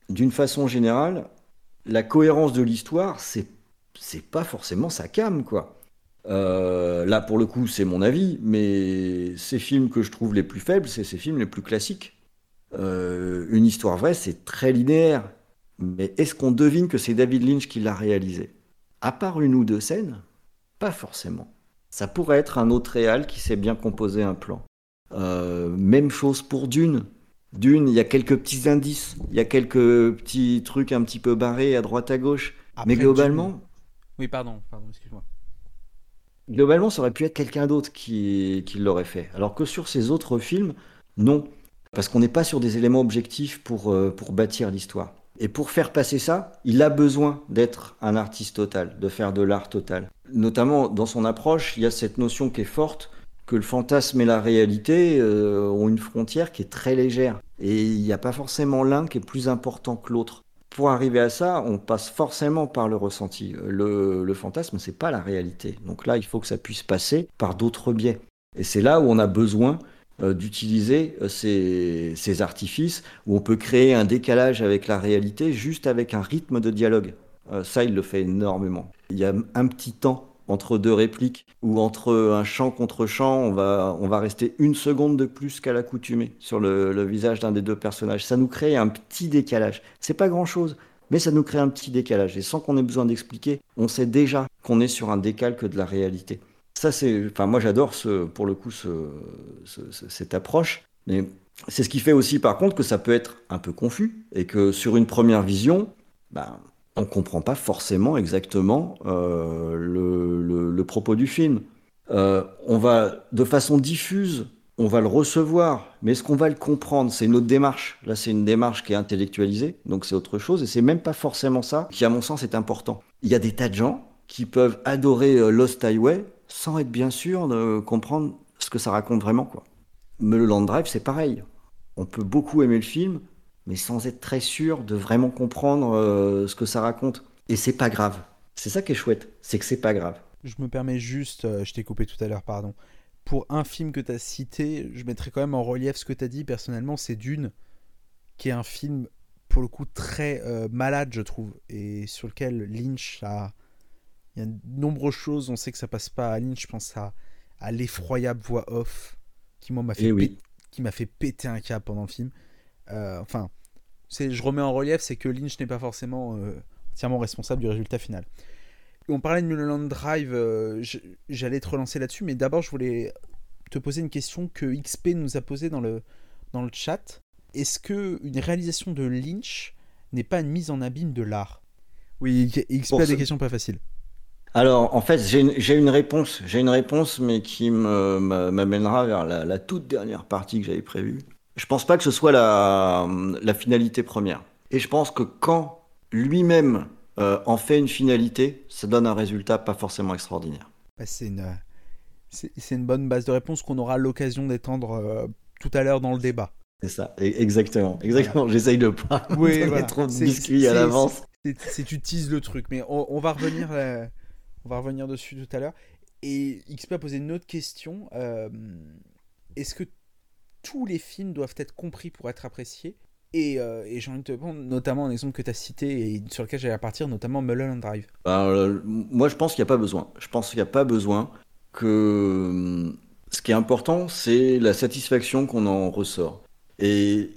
d'une façon générale, la cohérence de l'histoire, c'est c'est pas forcément sa cam, quoi. Euh, là, pour le coup, c'est mon avis, mais ces films que je trouve les plus faibles, c'est ces films les plus classiques. Euh, une histoire vraie, c'est très linéaire. Mais est-ce qu'on devine que c'est David Lynch qui l'a réalisé? À part une ou deux scènes, pas forcément. Ça pourrait être un autre réal qui sait bien composer un plan. Euh, même chose pour Dune. Dune, il y a quelques petits indices, il y a quelques petits trucs un petit peu barrés à droite à gauche. mais globalement. Oui, pardon, pardon, excuse-moi. Globalement, ça aurait pu être quelqu'un d'autre qui, qui l'aurait fait. Alors que sur ces autres films, non. Parce qu'on n'est pas sur des éléments objectifs pour, euh, pour bâtir l'histoire. Et pour faire passer ça, il a besoin d'être un artiste total, de faire de l'art total. Notamment dans son approche, il y a cette notion qui est forte que le fantasme et la réalité euh, ont une frontière qui est très légère. Et il n'y a pas forcément l'un qui est plus important que l'autre. Pour arriver à ça, on passe forcément par le ressenti. Le, le fantasme, c'est pas la réalité. Donc là, il faut que ça puisse passer par d'autres biais. Et c'est là où on a besoin d'utiliser euh, ces, artifices où on peut créer un décalage avec la réalité juste avec un rythme de dialogue. Euh, ça, il le fait énormément. Il y a un petit temps entre deux répliques ou entre un chant contre chant, on va, on va rester une seconde de plus qu'à l'accoutumée sur le, le visage d'un des deux personnages. Ça nous crée un petit décalage. C'est pas grand chose, mais ça nous crée un petit décalage. Et sans qu'on ait besoin d'expliquer, on sait déjà qu'on est sur un décalque de la réalité. Ça, c'est, enfin, moi, j'adore ce, pour le coup ce, cette approche. Mais c'est ce qui fait aussi, par contre, que ça peut être un peu confus et que sur une première vision, ben, on comprend pas forcément exactement euh, le, le, propos du film. Euh, on va, de façon diffuse, on va le recevoir, mais est-ce qu'on va le comprendre? C'est une autre démarche. Là, c'est une démarche qui est intellectualisée, donc c'est autre chose, et c'est même pas forcément ça qui, à mon sens, est important. Il y a des tas de gens qui peuvent adorer euh, Lost Highway sans être bien sûr de comprendre ce que ça raconte vraiment, quoi. Mulholland Drive, c'est pareil. On peut beaucoup aimer le film, mais sans être très sûr de vraiment comprendre euh, ce que ça raconte. Et c'est pas grave. C'est ça qui est chouette, c'est que c'est pas grave. Je me permets juste, euh, je t'ai coupé tout à l'heure, pardon. Pour un film que tu cité, je mettrai quand même en relief ce que tu as dit. Personnellement, c'est Dune, qui est un film, pour le coup, très euh, malade, je trouve, et sur lequel Lynch a. Il y a de nombreuses choses, on sait que ça passe pas à Lynch, je pense à, à l'effroyable voix off, qui m'a fait, eh qui m'a fait péter un câble pendant le film. Euh, enfin, je remets en relief, c'est que Lynch n'est pas forcément euh, entièrement responsable du résultat final. on parlait de Mulholland Drive, euh, j'allais te relancer là-dessus, mais d'abord je voulais te poser une question que XP nous a posée dans le, dans le chat. Est-ce que une réalisation de Lynch n'est pas une mise en abîme de l'art? Oui, XP a des questions pas faciles. Alors, en fait, j'ai une, réponse, j'ai une réponse, mais qui m'amènera vers la, toute dernière partie que j'avais prévue. Je pense pas que ce soit la, la finalité première. Et je pense que quand lui-même euh, en fait une finalité, ça donne un résultat pas forcément extraordinaire. Bah, c'est une, une bonne base de réponse qu'on aura l'occasion d'étendre euh, tout à l'heure dans le débat. C'est ça, exactement. Exactement, j'essaye de pas oui, trop de biscuits à l'avance. C'est tu teases le truc, mais on, va revenir, euh, on va revenir dessus tout à l'heure. Et XP a posé une autre question. Est-ce que tous les films doivent être compris pour être appréciés? Et, euh, j'ai envie de te prendre notamment un exemple que tu as cité et sur lequel j'allais partir, notamment Mulholland Drive. Ben, euh, moi, je pense qu'il n'y a pas besoin. Je pense qu'il n'y a pas besoin que. Hum, ce qui est important, c'est la satisfaction qu'on en ressort. Et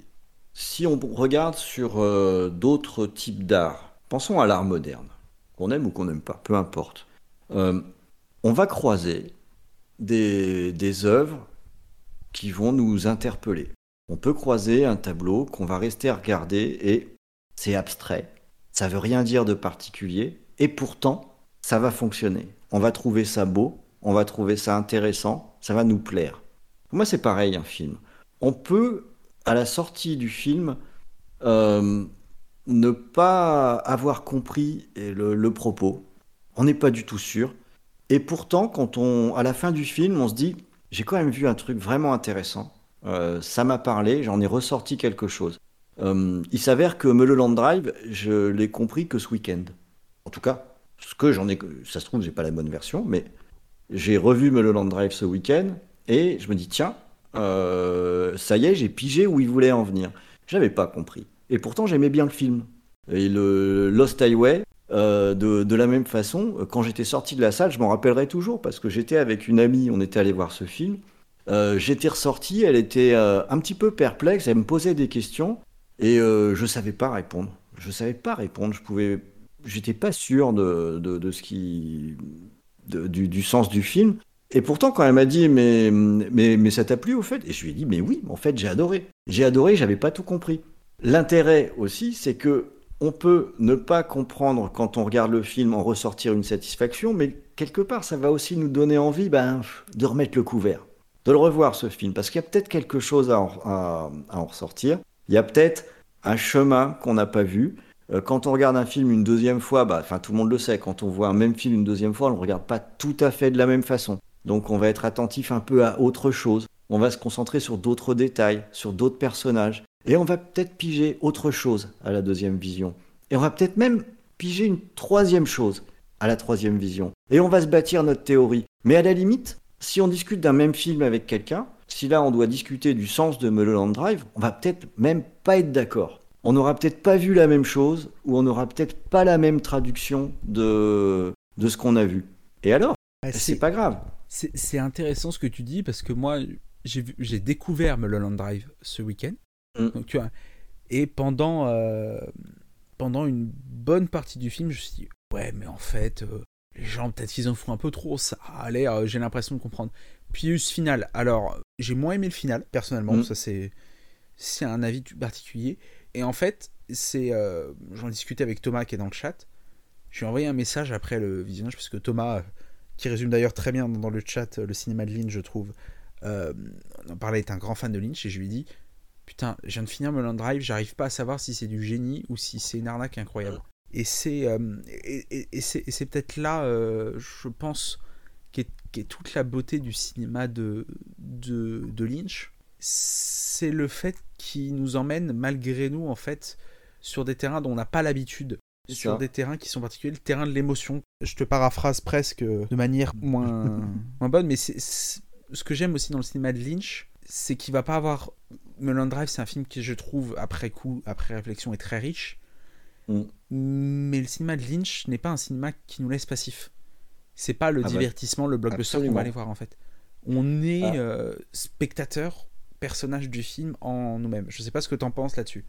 si on regarde sur euh, d'autres types d'art, pensons à l'art moderne, qu'on aime ou qu'on n'aime pas, peu importe. On va croiser des, œuvres qui vont nous interpeller. On peut croiser un tableau qu'on va rester à regarder et c'est abstrait. Ça veut rien dire de particulier et pourtant ça va fonctionner. On va trouver ça beau, on va trouver ça intéressant, ça va nous plaire. Moi c'est pareil un film. On peut à la sortie du film euh, ne pas avoir compris le propos. On n'est pas du tout sûr. Et pourtant, quand on, à la fin du film, on se dit j'ai quand même vu un truc vraiment intéressant. Euh, ça m'a parlé, j'en ai ressorti quelque chose. Euh, il s'avère que Mulholland Drive, je l'ai compris que ce week-end. En tout cas, ce que j'en ai, ça se trouve, j'ai pas la bonne version, mais j'ai revu Mulholland Drive ce week-end et je me dis tiens, euh, ça y est, j'ai pigé où il voulait en venir. J'avais pas compris. Et pourtant, j'aimais bien le film. Et le Lost Highway, euh, de, la même façon, euh, quand j'étais sorti de la salle, je m'en rappellerai toujours parce que j'étais avec une amie, on était allé voir ce film. Euh, j'étais ressorti, elle était un petit peu perplexe, elle me posait des questions et je savais pas répondre. Je savais pas répondre, je pouvais, j'étais pas sûr de, de, ce qui, du, du, sens du film. Et pourtant, quand elle m'a dit mais, mais, mais ça t'a plu au fait Et je lui ai dit mais oui, en fait j'ai adoré. J'ai adoré, j'avais pas tout compris. L'intérêt aussi, c'est que on peut ne pas comprendre quand on regarde le film en ressortir une satisfaction, mais quelque part, ça va aussi nous donner envie ben, de remettre le couvert, de le revoir ce film, parce qu'il y a peut-être quelque chose à en, ressortir. Il y a peut-être un chemin qu'on n'a pas vu. Euh, quand on regarde un film une deuxième fois, bah, enfin tout le monde le sait, quand on voit un même film une deuxième fois, on ne le regarde pas tout à fait de la même façon. Donc on va être attentif un peu à autre chose. On va se concentrer sur d'autres détails, sur d'autres personnages. Et on va peut-être piger autre chose à la deuxième vision. Et on va peut-être même piger une troisième chose à la troisième vision. Et on va se bâtir notre théorie. Mais à la limite, si on discute d'un même film avec quelqu'un, si là on doit discuter du sens de Mulholland Drive, on va peut-être même pas être d'accord. On n'aura peut-être pas vu la même chose, ou on n'aura peut-être pas la même traduction de, de ce qu'on a vu. Et alors? Bah, C'est pas grave. C'est intéressant ce que tu dis, parce que moi, j'ai découvert Mulholland Drive ce week-end. Mm. tu vois, et pendant, euh, pendant une bonne partie du film, je me suis dit, ouais, mais en fait, euh, les gens, peut-être qu'ils en font un peu trop, ça a l'air, euh, j'ai l'impression de comprendre. Puis il ce final. Alors, j'ai moins aimé le final, personnellement, mm. ça c'est, c'est un avis particulier. Et en fait, c'est, j'en discutais avec Thomas qui est dans le chat, Je lui ai envoyé un message après le visionnage, parce que Thomas, qui résume d'ailleurs très bien dans le chat le cinéma de Lynch, je trouve, on en parlait, est un grand fan de Lynch, et je lui ai dit Putain, je viens de finir Mulholland Drive, j'arrive pas à savoir si c'est du génie ou si c'est une arnaque incroyable. Et c'est euh, et, et, c'est peut-être là, euh, je pense, qu'est est toute la beauté du cinéma de, de, de Lynch. C'est le fait qu'il nous emmène, malgré nous, en fait, sur des terrains dont on n'a pas l'habitude sur des terrains qui sont particuliers, le terrain de l'émotion. Je te paraphrase presque de manière moins, moins bonne, mais c'est ce que j'aime aussi dans le cinéma de Lynch, c'est qu'il va pas avoir. Mulholland Drive, c'est un film qui, je trouve, après coup, après réflexion, est très riche. Mm. Mais le cinéma de Lynch n'est pas un cinéma qui nous laisse passif. C'est pas le ah bah, divertissement, le blockbuster qu'on va aller voir en fait. On est ah. euh, spectateur, personnage du film en nous-mêmes. Je sais pas ce que tu en penses là-dessus.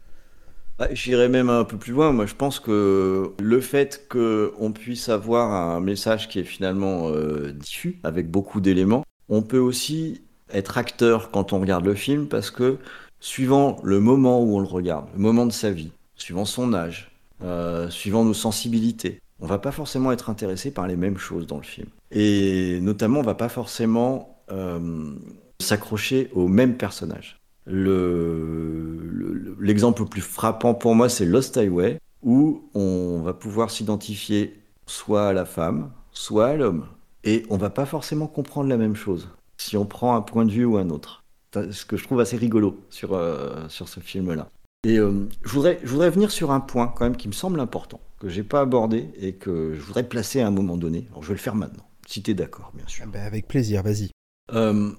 Bah, j'irais même un peu plus loin. Moi, je pense que le fait qu'on puisse avoir un message qui est finalement euh, diffus, avec beaucoup d'éléments, on peut aussi être acteur quand on regarde le film parce que suivant le moment où on le regarde, le moment de sa vie, suivant son âge, euh, suivant nos sensibilités, on va pas forcément être intéressé par les mêmes choses dans le film. Et notamment, on va pas forcément euh, s'accrocher aux mêmes personnages. L'exemple le, le, plus frappant pour moi, c'est Lost Highway, où on va pouvoir s'identifier soit à la femme, soit à l'homme. Et on va pas forcément comprendre la même chose si on prend un point de vue ou un autre. Ce que je trouve assez rigolo sur, euh, sur ce film-là. Et euh, je, voudrais, je voudrais venir sur un point quand même qui me semble important, que j'ai pas abordé et que je voudrais placer à un moment donné. Alors je vais le faire maintenant, si tu es d'accord, bien sûr. Ah ben, avec plaisir, vas-y. Euh,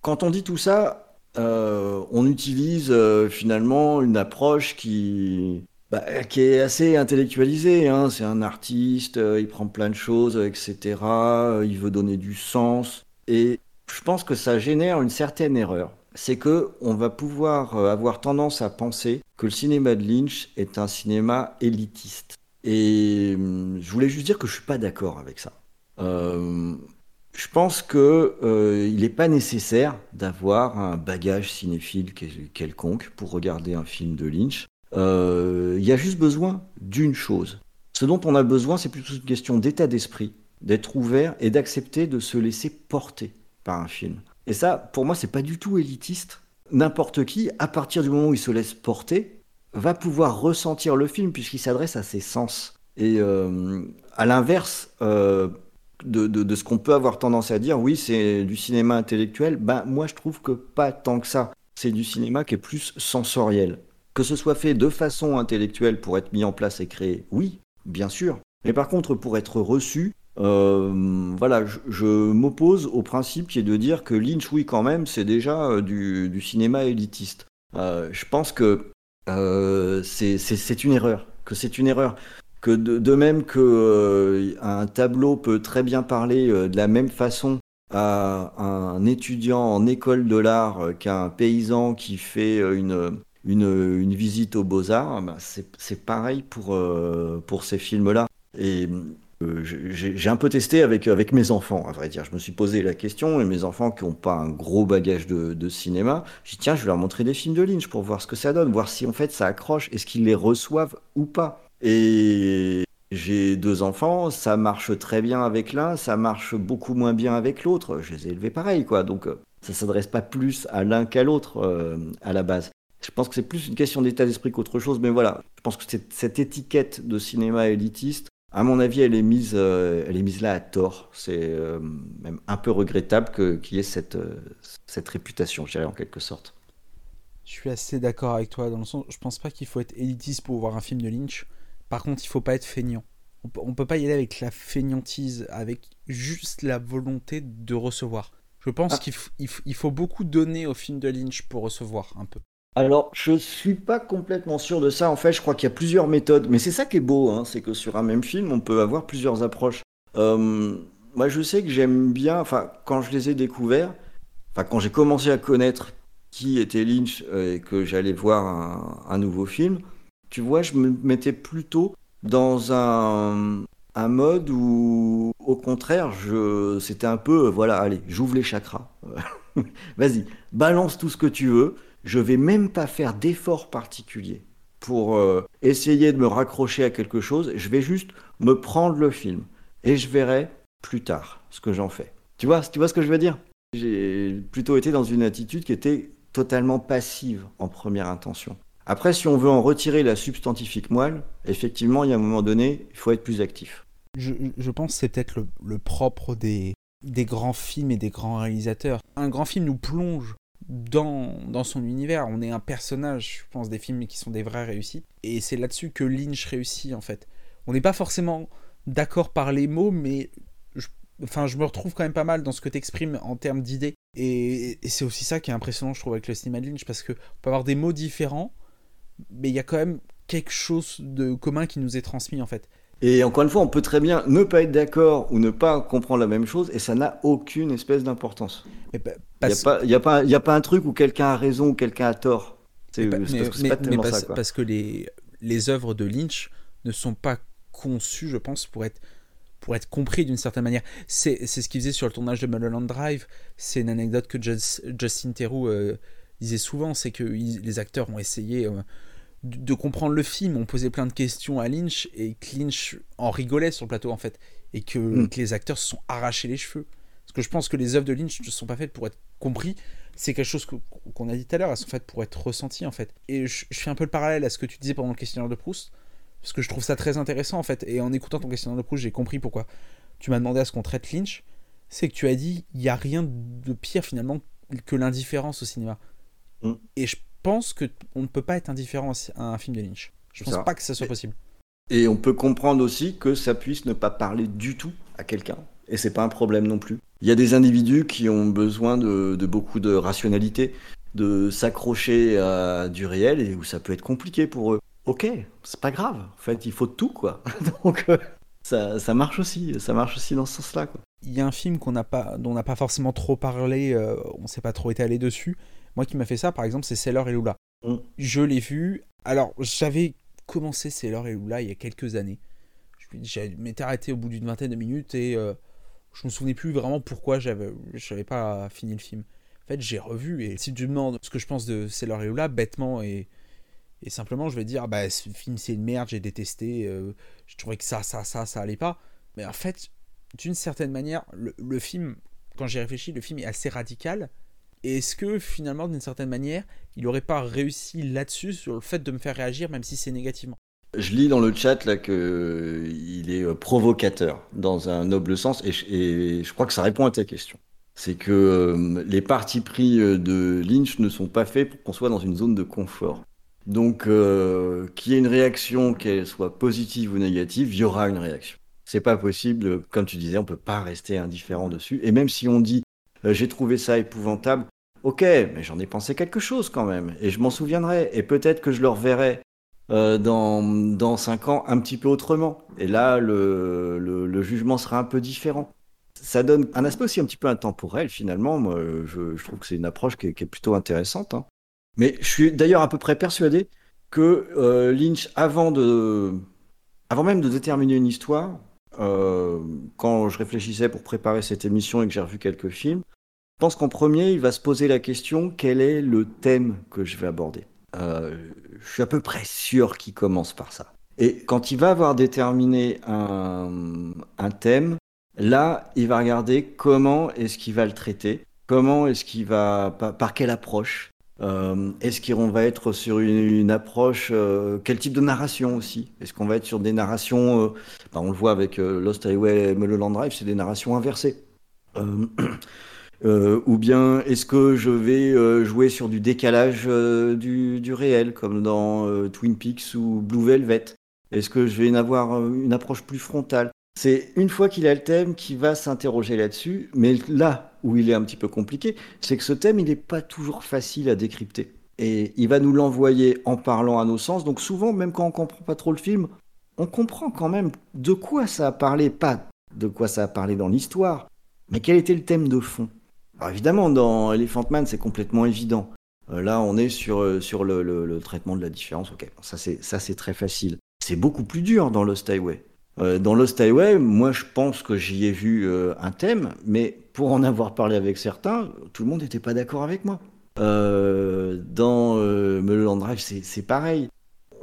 quand on dit tout ça, on utilise finalement une approche qui, bah, qui est assez intellectualisée. Hein. C'est un artiste, il prend plein de choses, etc. il veut donner du sens. Et je pense que ça génère une certaine erreur. C'est que on va pouvoir euh, avoir tendance à penser que le cinéma de Lynch est un cinéma élitiste. Et hum, je voulais juste dire que je suis pas d'accord avec ça. Euh, je pense que euh, il n'est pas nécessaire d'avoir un bagage cinéphile quelconque pour regarder un film de Lynch. Il y a juste besoin d'une chose. Ce dont on a besoin, c'est plutôt une question d'état d'esprit, d'être ouvert et d'accepter de se laisser porter par un film. Et ça, pour moi, c'est pas du tout élitiste. N'importe qui, à partir du moment où il se laisse porter, va pouvoir ressentir le film puisqu'il s'adresse à ses sens. Et euh, à l'inverse euh, de, de, ce qu'on peut avoir tendance à dire, oui, c'est du cinéma intellectuel, ben moi je trouve que pas tant que ça. C'est du cinéma qui est plus sensoriel. Que ce soit fait de façon intellectuelle pour être mis en place et créé, oui, bien sûr. Mais par contre, pour être reçu, voilà, je, m'oppose au principe qui est de dire que Lynch, oui, quand même, c'est déjà euh, du, cinéma élitiste. Euh, je pense que c'est une erreur, que c'est une erreur. Que de, même que un tableau peut très bien parler de la même façon à un étudiant en école de l'art qu'un paysan qui fait une, visite aux beaux-arts, bah, c'est pareil pour, pour ces films-là. Et euh, j'ai un peu testé avec, avec mes enfants, à vrai dire. Je me suis posé la question, et mes enfants qui n'ont pas un gros bagage de, cinéma, j'ai dit tiens, je vais leur montrer des films de Lynch pour voir ce que ça donne, voir si en fait ça accroche, est-ce qu'ils les reçoivent ou pas. Et j'ai deux enfants, ça marche très bien avec l'un, ça marche beaucoup moins bien avec l'autre. Je les ai élevés pareil, quoi. Donc euh, ça s'adresse pas plus à l'un qu'à l'autre euh, à la base. Je pense que c'est plus une question d'état d'esprit qu'autre chose, mais voilà. Je pense que cette étiquette de cinéma élitiste, à mon avis, elle est mise, euh, elle est mise là à tort. C'est euh, même un peu regrettable qu'il y ait cette, euh, cette réputation, je dirais en quelque sorte. Je suis assez d'accord avec toi dans le sens, je pense pas qu'il faut être élitiste pour voir un film de Lynch. Par contre, il faut pas être feignant. On, ne peut pas y aller avec la feignantise, avec juste la volonté de recevoir. Je pense ah. qu'il faut beaucoup donner au film de Lynch pour recevoir un peu. Alors, je suis pas complètement sûr de ça. En fait, je crois qu'il y a plusieurs méthodes. Mais c'est ça qui est beau, hein, c'est que sur un même film, on peut avoir plusieurs approches. Euh, moi, je sais que j'aime bien, enfin, quand je les ai découverts, enfin, quand j'ai commencé à connaître qui était Lynch euh, et que j'allais voir un, nouveau film, tu vois, je me mettais plutôt dans un, mode où, au contraire, je, c'était un peu, voilà, allez, j'ouvre les chakras. Vas-y, balance tout ce que tu veux je vais même pas faire d'effort particulier pour euh, essayer de me raccrocher à quelque chose. Je vais juste me prendre le film et je verrai plus tard ce que j'en fais. Tu vois, tu vois ce que je veux dire? J'ai plutôt été dans une attitude qui était totalement passive en première intention. Après, si on veut en retirer la substantifique moelle, effectivement, il y a un moment donné, il faut être plus actif. Je, pense que c'est peut-être le, propre des, des grands films et des grands réalisateurs. Un grand film nous plonge dans, dans son univers. On est un personnage, je pense, des films qui sont des vraies réussites. Et c'est là-dessus que Lynch réussit, en fait. On n'est pas forcément d'accord par les mots, mais je, enfin, je me retrouve quand même pas mal dans ce que tu exprimes en termes d'idées. Et, c'est aussi ça qui est impressionnant, je trouve, avec le cinéma de Lynch, parce qu'on peut avoir des mots différents, mais il y a quand même quelque chose de commun qui nous est transmis, en fait. Et encore une fois, on peut très bien ne pas être d'accord ou ne pas comprendre la même chose, et ça n'a aucune espèce d'importance. Il n'y a, pas, pas un truc où quelqu'un a raison ou quelqu'un a tort. C'est parce, parce, que les, les œuvres de Lynch ne sont pas conçues, je pense, pour être, pour être compris d'une certaine manière. C'est ce qu'il faisait sur le tournage de Mulholland Drive. C'est une anecdote que Justin Theroux euh, disait souvent, c'est que les acteurs ont essayé... Euh, de comprendre le film. On posait plein de questions à Lynch et que Lynch en rigolait sur le plateau en fait. Et que, hmm. les acteurs se sont arrachés les cheveux. Parce que je pense que les œuvres de Lynch ne sont pas faites pour être compris. C'est quelque chose qu'on a dit tout à l'heure, elles sont faites pour être ressenties en fait. Et je, fais un peu le parallèle à ce que tu disais pendant le questionnaire de Proust. Parce que je trouve ça très intéressant en fait. Et en écoutant ton questionnaire de Proust, j'ai compris pourquoi tu m'as demandé à ce qu'on traite Lynch. C'est que tu as dit, il n'y a rien de pire finalement que l'indifférence au cinéma. Hmm. Et je pense qu'on ne peut pas être indifférent à un film de Lynch. Je pense pas que ça soit possible. Et on peut comprendre aussi que ça puisse ne pas parler du tout à quelqu'un. Et c'est pas un problème non plus. Il y a des individus qui ont besoin de, beaucoup de rationalité, de s'accrocher à du réel et où ça peut être compliqué pour eux. Ok, c'est pas grave. En fait, il faut tout quoi. Donc euh, ça, ça, marche aussi. Ça marche aussi dans ce sens-là. Il y a un film qu'on n'a pas, dont on n'a pas forcément trop parlé. Euh, on s'est pas trop étalé dessus. Moi qui m'a fait ça, par exemple, c'est Sailor et Lula. Mm. Je l'ai vu. Alors, j'avais commencé Sailor et Lula il y a quelques années. Je m'étais arrêté au bout d'une vingtaine de minutes et euh, je me souvenais plus vraiment pourquoi j'avais, n'avais pas fini le film. En fait, j'ai revu et si tu me demandes ce que je pense de Sailor et Lula, bêtement et, et simplement, je vais dire, ah bah ce film c'est une merde, j'ai détesté, euh, je trouvais que ça, ça, ça, ça allait pas. Mais en fait, d'une certaine manière, le, le film, quand j'y réfléchi, le film est assez radical est-ce que finalement, d'une certaine manière, il n'aurait pas réussi là-dessus sur le fait de me faire réagir, même si c'est négativement Je lis dans le chat là que euh, il est euh, provocateur dans un noble sens, et je, crois que ça répond à ta question. C'est que euh, les partis pris de Lynch ne sont pas faits pour qu'on soit dans une zone de confort. Donc, qu'il y ait une réaction, qu'elle soit positive ou négative, il y aura une réaction. C'est pas possible, comme tu disais, on peut pas rester indifférent dessus. Et même si on dit j'ai trouvé ça épouvantable, Ok, mais j'en ai pensé quelque chose quand même, et je m'en souviendrai, et peut-être que je le reverrai euh, dans, dans 5 ans un petit peu autrement. Et là, le, le, jugement sera un peu différent. Ça donne un aspect aussi un petit peu intemporel finalement. Moi, je, trouve que c'est une approche qui est, plutôt intéressante. Hein. Mais je suis d'ailleurs à peu près persuadé que euh, Lynch, avant, de, avant même de déterminer une histoire, euh, quand je réfléchissais pour préparer cette émission et que j'ai revu quelques films, je pense qu'en premier, il va se poser la question quel est le thème que je vais aborder? Euh, Je suis à peu près sûr qu'il commence par ça. Et quand il va avoir déterminé un, thème, là, il va regarder comment est-ce qu'il va le traiter, comment est-ce qu'il va, par, quelle approche. Euh, est-ce qu'on va être sur une, approche, euh, quel type de narration aussi? Est-ce qu'on va être sur des narrations, bah, on le voit avec Lost Highway et Mulholland Drive, c'est des narrations inversées. Euh, ou bien est-ce que je vais euh, jouer sur du décalage euh, du, réel, comme dans Twin Peaks ou Blue Velvet? Est-ce que je vais avoir une approche plus frontale? C'est une fois qu'il a le thème qui va s'interroger là-dessus, mais là où il est un petit peu compliqué, c'est que ce thème, il n'est pas toujours facile à décrypter. Et il va nous l'envoyer en parlant à nos sens, donc souvent, même quand on comprend pas trop le film, on comprend quand même de quoi ça a parlé, pas de quoi ça a parlé dans l'histoire, mais quel était le thème de fond? Évidemment, dans Elephant Man, c'est complètement évident. Euh, là, on est sur, euh, sur le, traitement de la différence. Ok, c'est ça c'est très facile. C'est beaucoup plus dur dans Lost Highway. Euh, dans Lost Highway, moi je pense que j'y ai vu un thème, mais pour en avoir parlé avec certains, tout le monde n'était pas d'accord avec moi. dans Mulholland Drive, c'est pareil.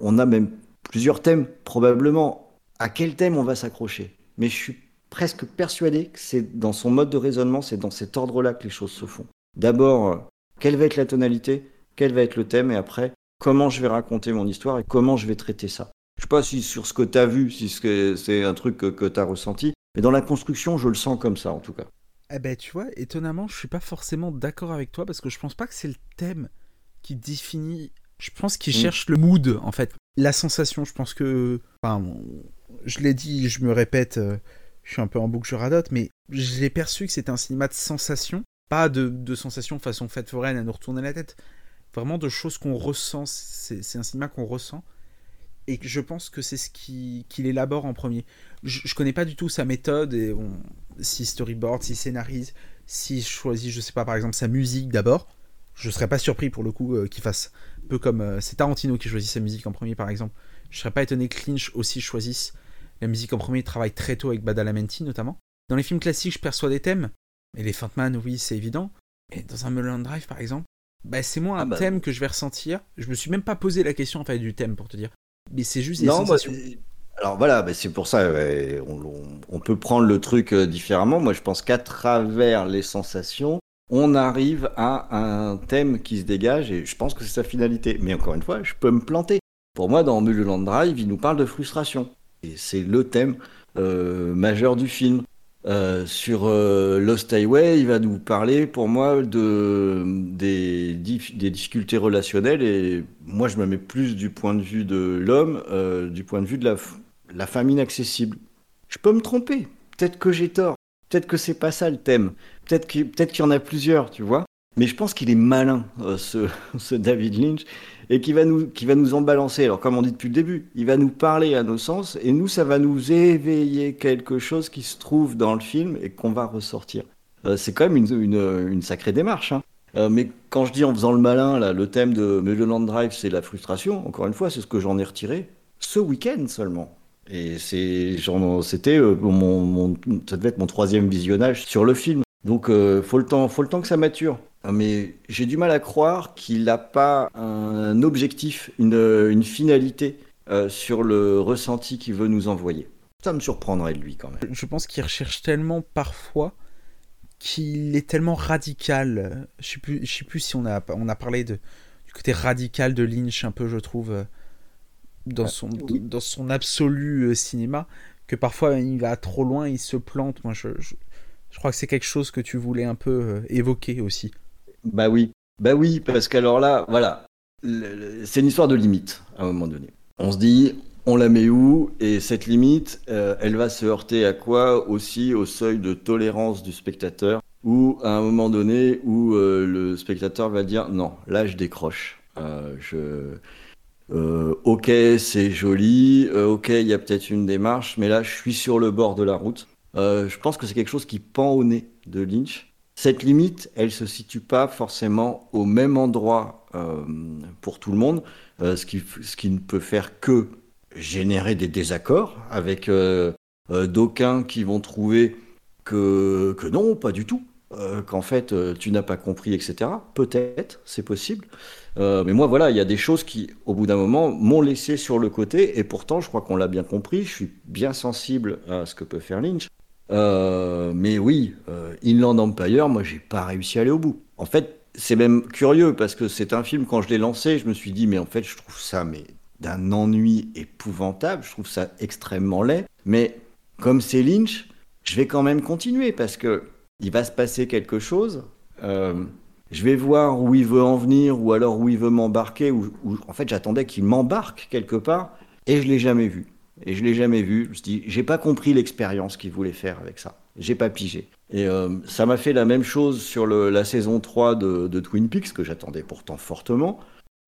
on a même plusieurs thèmes, probablement. À quel thème on va s'accrocher? Mais je suis presque persuadé que c'est dans son mode de raisonnement, c'est dans cet ordre-là que les choses se font. D'abord, euh, quelle va être la tonalité Quel va être le thème Et après, comment je vais raconter mon histoire et comment je vais traiter ça Je sais pas si sur ce que tu as vu, si c'est un truc que, tu as ressenti, mais dans la construction, je le sens comme ça en tout cas. Eh ben, tu vois, étonnamment, je suis pas forcément d'accord avec toi parce que je pense pas que c'est le thème qui définit. Je pense qu'il mm. cherche le mood, en fait. La sensation, je pense que. Enfin, je l'ai dit, je me répète, euh, je suis un peu en boucle, je radote, mais j'ai perçu que c'était un cinéma de sensations, pas de, sensations façon fête foraine à nous retourner la tête. Vraiment de choses qu'on ressent. C'est un cinéma qu'on ressent. Et je pense que c'est ce qu'il qui élabore en premier. Je, je, connais pas du tout sa méthode, et bon, si storyboard, si scénarise, si choisit, je sais pas, par exemple, sa musique d'abord je serais pas surpris pour le coup euh, qu'il fasse un peu comme euh, c'est Tarantino qui choisit sa musique en premier par exemple. Je serais pas étonné que Lynch aussi choisisse la musique en premier. Il travaille très tôt avec Badalamenti notamment. Dans les films classiques, je perçois des thèmes. Et les Man, oui, c'est évident. Et dans un Mulholland Drive par exemple, bah, c'est moins un ah bah. thème que je vais ressentir. Je me suis même pas posé la question en fait du thème pour te dire. Mais c'est juste des non, sensations. alors voilà, bah, c'est pour ça, on, peut prendre le truc euh, différemment. Moi, je pense qu'à travers les sensations, on arrive à un thème qui se dégage et je pense que c'est sa finalité. Mais encore une fois, je peux me planter. Pour moi, dans Mulholland Drive, il nous parle de frustration. C'est le thème euh, majeur du film. Euh, sur euh, Lost Highway, il va nous parler pour moi de, des, difficultés relationnelles et moi je me mets plus du point de vue de l'homme, du point de vue de la, la femme inaccessible. Je peux me tromper, peut-être que j'ai tort, Peut-être que c'est pas ça le thème. Peut-être qu'il peut y en a plusieurs, tu vois. Mais je pense qu'il est malin, ce, ce, David Lynch, et qui va, nous, qui va nous en balancer. Alors, comme on dit depuis le début, il va nous parler à nos sens, et nous, ça va nous éveiller quelque chose qui se trouve dans le film et qu'on va ressortir. Euh, c'est quand même une, une, sacrée démarche. Hein. Euh, mais quand je dis en faisant le malin, là, le thème de Mulholland Drive, c'est la frustration. Encore une fois, c'est ce que j'en ai retiré ce week-end seulement. Et c'est, c'était euh, ça devait être mon troisième visionnage sur le film. Donc euh, faut le temps, faut le temps que ça mature. Mais j'ai du mal à croire qu'il n'a pas un objectif, une, une finalité euh, sur le ressenti qu'il veut nous envoyer. Ça me surprendrait de lui quand même. Je pense qu'il recherche tellement parfois qu'il est tellement radical. Je sais plus, je sais plus si on a, on a parlé de, du côté radical de Lynch un peu, je trouve dans son, dans son absolu euh, cinéma que parfois il va trop loin, il se plante. Moi, je, je, crois que c'est quelque chose que tu voulais un peu euh, évoquer aussi. Bah oui, bah oui, parce qu'alors là, voilà, c'est une histoire de limite à un moment donné. On se dit, on la met où? Et cette limite, euh, elle va se heurter à quoi? Aussi au seuil de tolérance du spectateur, ou à un moment donné où le spectateur va dire non, là je décroche. je euh, ok, c'est joli, euh, ok, il y a peut-être une démarche, mais là, je suis sur le bord de la route. Euh, je pense que c'est quelque chose qui pend au nez de Lynch. Cette limite, elle se situe pas forcément au même endroit pour tout le monde, ce, qui, ce qui ne peut faire que générer des désaccords avec d'aucuns qui vont trouver que, que non, pas du tout, qu'en fait tu n'as pas compris, etc. Peut-être, c'est possible. Euh, mais moi, voilà, il y a des choses qui, au bout d'un moment, m'ont laissé sur le côté. Et pourtant, je crois qu'on l'a bien compris. Je suis bien sensible à ce que peut faire Lynch. Euh, mais oui, euh, Inland Empire, moi, j'ai pas réussi à aller au bout. En fait, c'est même curieux parce que c'est un film, quand je l'ai lancé, je me suis dit, mais en fait, je trouve ça mais d'un ennui épouvantable. Je trouve ça extrêmement laid. Mais comme c'est Lynch, je vais quand même continuer parce que il va se passer quelque chose. Euh, je vais voir où il veut en venir ou alors où il veut m'embarquer. Ou, en fait, j'attendais qu'il m'embarque quelque part et je l'ai jamais vu. Et je l'ai jamais vu. Je me suis dit, j'ai pas compris l'expérience qu'il voulait faire avec ça. J'ai pas pigé. Et euh, ça m'a fait la même chose sur la saison 3 de, Twin Peaks, que j'attendais pourtant fortement,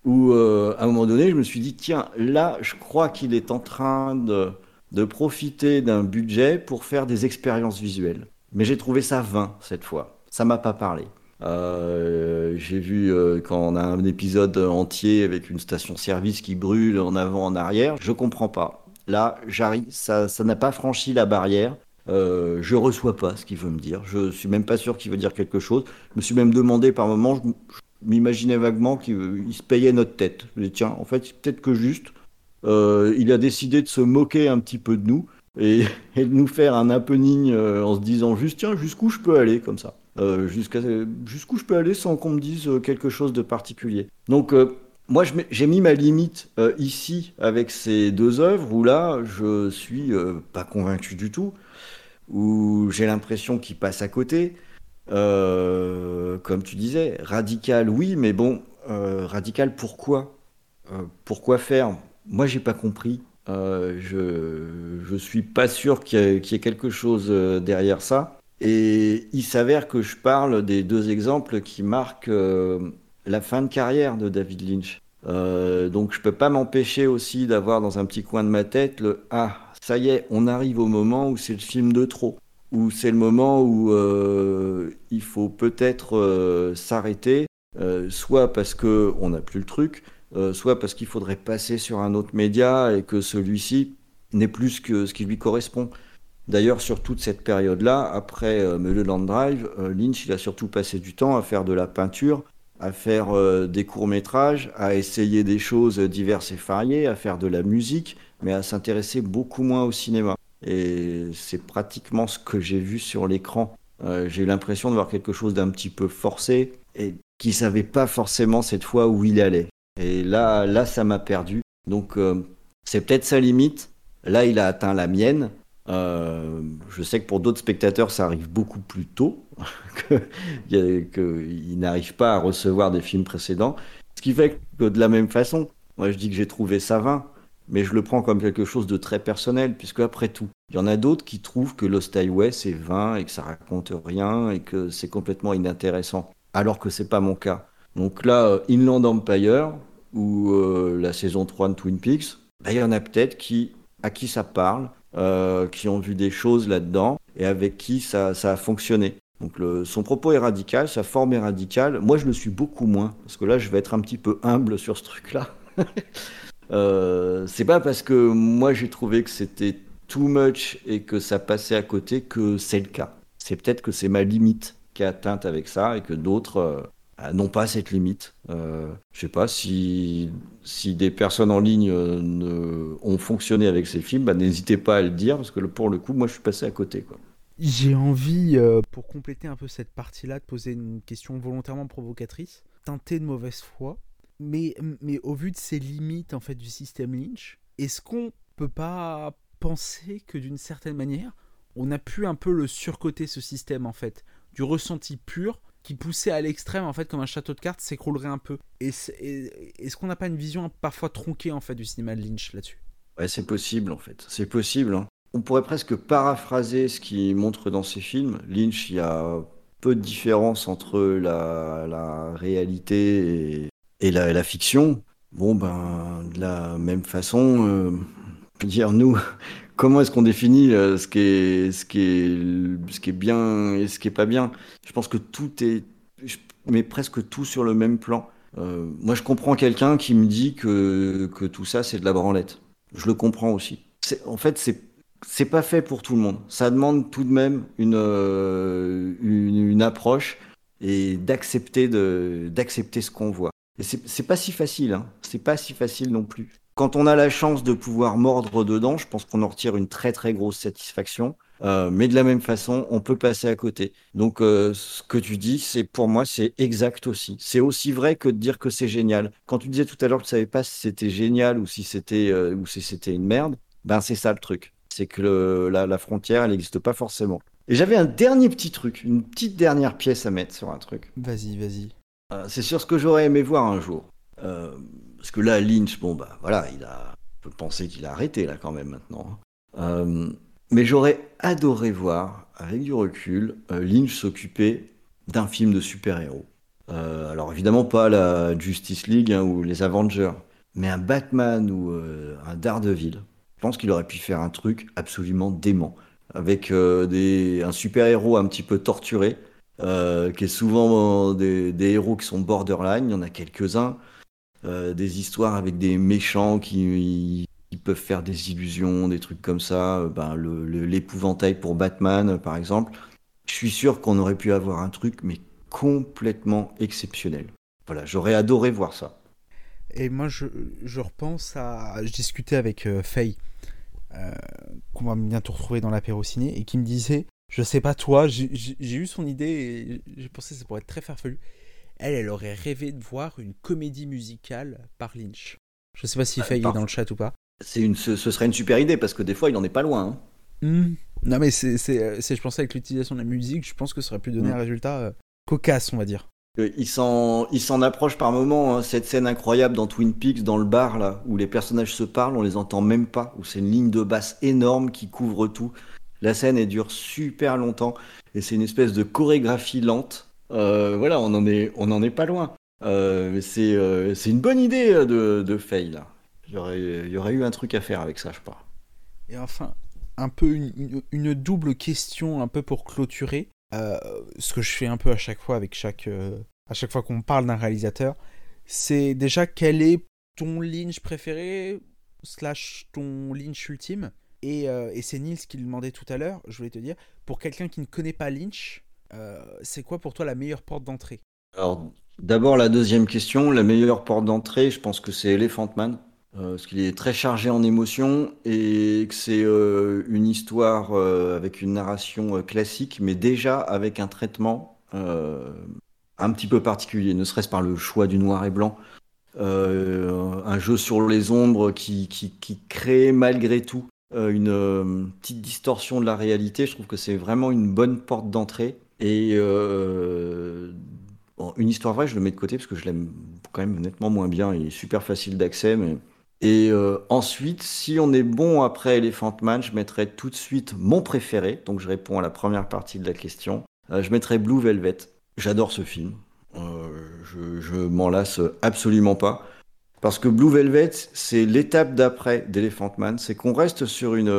où euh, à un moment donné, je me suis dit, tiens, là, je crois qu'il est en train de, profiter d'un budget pour faire des expériences visuelles. Mais j'ai trouvé ça vain cette fois. Ça m'a pas parlé. Euh, j'ai vu quand on a un épisode entier avec une station-service qui brûle en avant, en arrière, je comprends pas. Là, j'arrive, ça, ça n'a pas franchi la barrière. Euh, je reçois pas ce qu'il veut me dire. Je suis même pas sûr qu'il veut dire quelque chose. Je me suis même demandé par moments, je, m'imaginais vaguement qu'il se payait notre tête. Je me dis, tiens, en fait, peut-être que juste, il a décidé de se moquer un petit peu de nous et, de nous faire un happening en se disant juste tiens jusqu'où je peux aller comme ça. jusqu'où je peux aller sans qu'on me dise quelque chose de particulier. Donc moi, j'ai mis ma limite euh, ici avec ces deux œuvres où là, je suis euh, pas convaincu du tout, où j'ai l'impression qu'il passe à côté. Euh, comme tu disais, radical, oui, mais bon, radical, pourquoi? Pourquoi faire? Moi, j'ai pas compris. je je suis pas sûr qu'il y, ait quelque chose derrière ça. Et il s'avère que je parle des deux exemples qui marquent la fin de carrière de David Lynch. Euh, donc je peux pas m'empêcher aussi d'avoir dans un petit coin de ma tête le ah ça y est on arrive au moment où c'est le film de trop où c'est le moment où euh, il faut peut-être euh, s'arrêter soit parce que on n'a plus le truc soit parce qu'il faudrait passer sur un autre média et que celui-ci n'est plus que ce qui lui correspond D'ailleurs, sur toute cette période-là, après Mulholland Drive, Lynch il a surtout passé du temps à faire de la peinture à faire euh, des courts-métrages, à essayer des choses diverses et variées, à faire de la musique, mais à s'intéresser beaucoup moins au cinéma. Et c'est pratiquement ce que j'ai vu sur l'écran. Euh, j'ai eu l'impression de voir quelque chose d'un petit peu forcé et qui savait pas forcément cette fois où il allait. Et là, là, ça m'a perdu. Donc, euh, c'est peut-être sa limite. Là, il a atteint la mienne. Euh, je sais que pour d'autres spectateurs, ça arrive beaucoup plus tôt, qu'ils n'arrivent pas à recevoir des films précédents. Ce qui fait que de la même façon, moi je dis que j'ai trouvé ça vain, mais je le prends comme quelque chose de très personnel, puisque après tout, il y en a d'autres qui trouvent que Lost Highway c'est vain et que ça raconte rien et que c'est complètement inintéressant, alors que c'est pas mon cas. Donc là, euh, Inland Empire ou euh, la saison 3 de Twin Peaks, bah, il y en a peut-être qui, à qui ça parle, euh, qui ont vu des choses là-dedans et avec qui ça, a fonctionné. Donc son propos est radical, sa forme est radicale. Moi, je le suis beaucoup moins parce que là, je vais être un petit peu humble sur ce truc-là. euh, c'est pas parce que moi j'ai trouvé que c'était too much et que ça passait à côté que c'est le cas. C'est peut-être que c'est ma limite qui est atteinte avec ça et que d'autres euh, n'ont pas cette limite. Euh, je sais pas si, si des personnes en ligne euh, ont fonctionné avec ces films, bah, n'hésitez pas à le dire parce que pour le coup, moi, je suis passé à côté. J'ai envie, pour compléter un peu cette partie-là, de poser une question volontairement provocatrice, teintée de mauvaise foi, mais, mais au vu de ces limites en fait du système Lynch, est-ce qu'on peut pas penser que d'une certaine manière, on a pu un peu le surcoter ce système en fait, du ressenti pur qui poussait à l'extrême, en fait, comme un château de cartes, s'écroulerait un peu. Est-ce qu'on n'a pas une vision parfois tronquée, en fait, du cinéma de Lynch là-dessus? Ouais, c'est possible, en fait. C'est possible. Hein. On pourrait presque paraphraser ce qu'il montre dans ses films. Lynch, il y a peu de différence entre la, réalité et, la, fiction. Bon, ben, de la même façon, euh, dire nous, comment est-ce qu'on définit euh, ce qui est ce qui est ce qui est bien et ce qui est pas bien Je pense que tout est je mets presque tout sur le même plan. Euh, moi, je comprends quelqu'un qui me dit que que tout ça c'est de la branlette. Je le comprends aussi. En fait, c'est c'est pas fait pour tout le monde. Ça demande tout de même une euh, une, approche et d'accepter ce qu'on voit. Et c'est pas si facile. Hein. C'est pas si facile non plus. Quand on a la chance de pouvoir mordre dedans, je pense qu'on en retire une très très grosse satisfaction. Euh, mais de la même façon, on peut passer à côté. Donc, euh, ce que tu dis, c'est pour moi, c'est exact aussi. C'est aussi vrai que de dire que c'est génial. Quand tu disais tout à l'heure que tu savais pas si c'était génial ou si c'était euh, ou si c'était une merde, ben c'est ça le truc. C'est que la, la, frontière, elle n'existe pas forcément. Et j'avais un dernier petit truc, une petite dernière pièce à mettre sur un truc. Vas-y, vas-y. c'est sur ce que j'aurais aimé voir un jour. Parce que là, Lynch, bon, bah voilà, il a. On peut penser qu'il a arrêté là quand même maintenant. Euh, mais j'aurais adoré voir, avec du recul, euh, Lynch s'occuper d'un film de super-héros. Euh, alors évidemment pas la Justice League hein, ou les Avengers, mais un Batman ou un Daredevil. Je pense qu'il aurait pu faire un truc absolument dément, avec un super-héros un petit peu torturé, qui est souvent des, héros qui sont borderline, il y en a quelques-uns. Euh, des histoires avec des méchants qui, peuvent faire des illusions, des trucs comme ça. Euh, ben, l'épouvantail pour Batman, par exemple. Je suis sûr qu'on aurait pu avoir un truc, mais complètement exceptionnel. Voilà, j'aurais adoré voir ça. Et moi, je, je repense à. Je discutais avec euh, Faye, euh, qu'on va bientôt retrouver dans l'apéro ciné, et qui me disait Je sais pas toi, j'ai eu son idée et j'ai pensé que ça pourrait être très farfelu. Elle, elle aurait rêvé de voir une comédie musicale par Lynch. Je sais pas si Ah, Faye est dans le chat ou pas. C'est une, ce, ce serait une super idée parce que des fois, il en est pas loin. hein. Hmm. Non, mais c'est, c'est, euh, c'est- je pensais avec l'utilisation de la musique, je pense que ça aurait pu donner Mm. un résultat euh, cocasse, on va dire. Il s'en, il s'en approche par moments. hein. Cette scène incroyable dans Twin Peaks, dans le bar là, où les personnages se parlent, on les entend même pas, où c'est une ligne de basse énorme qui couvre tout. La scène elle dure super longtemps et c'est une espèce de chorégraphie lente. Euh, voilà, on en est, on en est pas loin. Euh, c'est, euh, c'est une bonne idée de, de Faye là. Il y aurait, eu un truc à faire avec ça, je crois. Et enfin, un peu une, double question, un peu pour clôturer. Ce que je fais un peu à chaque fois avec chaque, à chaque fois qu'on parle d'un réalisateur, c'est déjà quel est ton Lynch préféré slash ton Lynch ultime. Et, et c'est Nils qui le demandait tout à l'heure. Je voulais te dire, pour quelqu'un qui ne connaît pas Lynch, c'est quoi pour toi la meilleure porte d'entrée? Alors, d'abord, la deuxième question, la meilleure porte d'entrée, je pense que c'est Elephant Man, euh, parce qu'il est très chargé en émotions et que c'est euh, une histoire euh, avec une narration euh, classique, mais déjà avec un traitement euh, un petit peu particulier, ne serait-ce par le choix du noir et blanc. Euh, un jeu sur les ombres qui, crée malgré tout euh, une euh, petite distorsion de la réalité. Je trouve que c'est vraiment une bonne porte d'entrée. Et euh, une histoire vraie, je le mets de côté parce que je l'aime quand même nettement moins bien. Il est super facile d'accès. Mais... Et euh, ensuite, si on est bon après Elephant Man, je mettrai tout de suite mon préféré. Donc je réponds à la première partie de la question. Euh, je mettrai Blue Velvet. J'adore ce film. Je, je m'en lasse absolument pas. Parce que Blue Velvet, c'est l'étape d'après d'Elephant Man. C'est qu'on reste sur une,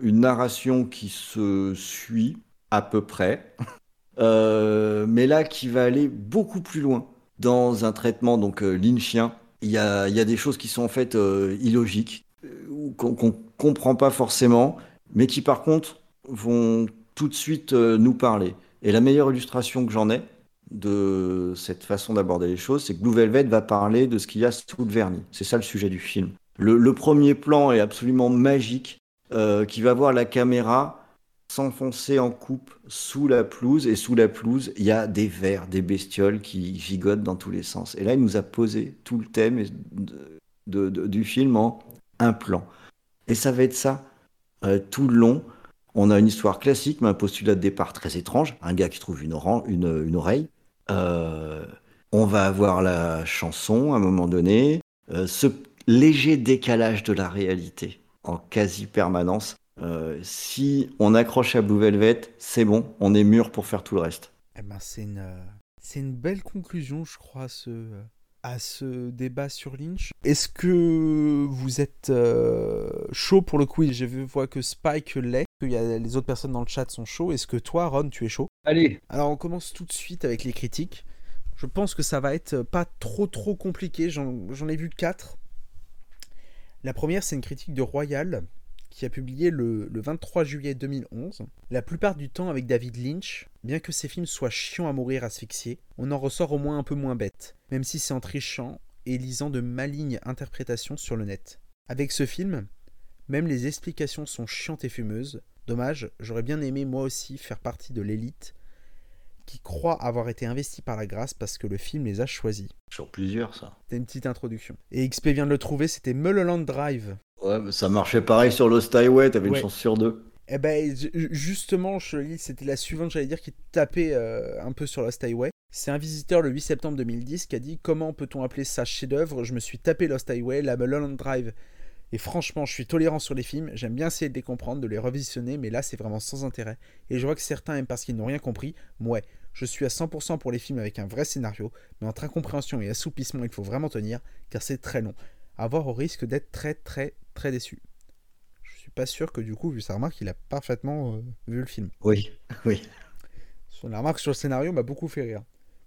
une narration qui se suit à peu près. Euh, mais là, qui va aller beaucoup plus loin dans un traitement donc euh, lynchien. Il y a, des choses qui sont en fait euh, illogiques, qu'on qu'on comprend pas forcément, mais qui par contre vont tout de suite nous parler. Et la meilleure illustration que j'en ai de cette façon d'aborder les choses, c'est que Blue Velvet va parler de ce qu'il y a sous le vernis. C'est ça le sujet du film. Le, premier plan est absolument magique, qui va voir la caméra s'enfoncer en coupe sous la pelouse, et sous la pelouse, il y a des vers, des bestioles qui gigotent dans tous les sens. Et là, il nous a posé tout le thème du film en un plan. Et ça va être ça euh, tout le long. On a une histoire classique, mais un postulat de départ très étrange. Un gars qui trouve une, une oreille. Euh, on va avoir la chanson à un moment donné. Euh, ce léger décalage de la réalité en quasi permanence. Euh, si on accroche à Blue Velvet, c'est bon, on est mûr pour faire tout le reste. Eh ben, c'est une, euh, c'est une belle conclusion, je crois, à ce, à ce débat sur Lynch. Est-ce que vous êtes euh, chaud pour le quiz? Je vois que Spike l'est, que y a, les autres personnes dans le chat sont chauds. Est-ce que toi, Ron, tu es chaud? Allez Alors, on commence tout de suite avec les critiques. Je pense que ça va être pas trop trop compliqué. J'en j'en ai vu quatre. La première, c'est une critique de Royal qui a publié le, le 23 juillet 2011. La plupart du temps avec David Lynch, bien que ses films soient chiants à mourir asphyxiés, on en ressort au moins un peu moins bête, même si c'est en trichant et lisant de malignes interprétations sur le net. Avec ce film, même les explications sont chiantes et fumeuses. Dommage, j'aurais bien aimé moi aussi faire partie de l'élite qui croit avoir été investi par la grâce parce que le film les a choisis. Sur plusieurs, ça. C'était une petite introduction. Et XP vient de le trouver, c'était Mulholland Drive. Ouais, ça marchait pareil sur Lost Highway, t'avais Ouais. une chance sur deux. Eh ben, ju- justement, c'était la suivante, j'allais dire, qui tapait euh, un peu sur Lost Highway. C'est un visiteur le 8 septembre 2010 qui a dit Comment peut-on appeler ça chef-d'œuvre? Je me suis tapé Lost Highway, la Mulholland Drive. Et franchement, je suis tolérant sur les films, j'aime bien essayer de les comprendre, de les revisionner, mais là, c'est vraiment sans intérêt. Et je vois que certains aiment parce qu'ils n'ont rien compris. Ouais, je suis à 100% pour les films avec un vrai scénario, mais entre incompréhension et assoupissement, il faut vraiment tenir, car c'est très long. À voir au risque d'être très, très, très déçu. Je suis pas sûr que du coup, vu sa remarque, il a parfaitement euh, vu le film. Oui, oui. Son- La remarque sur le scénario m'a beaucoup fait rire.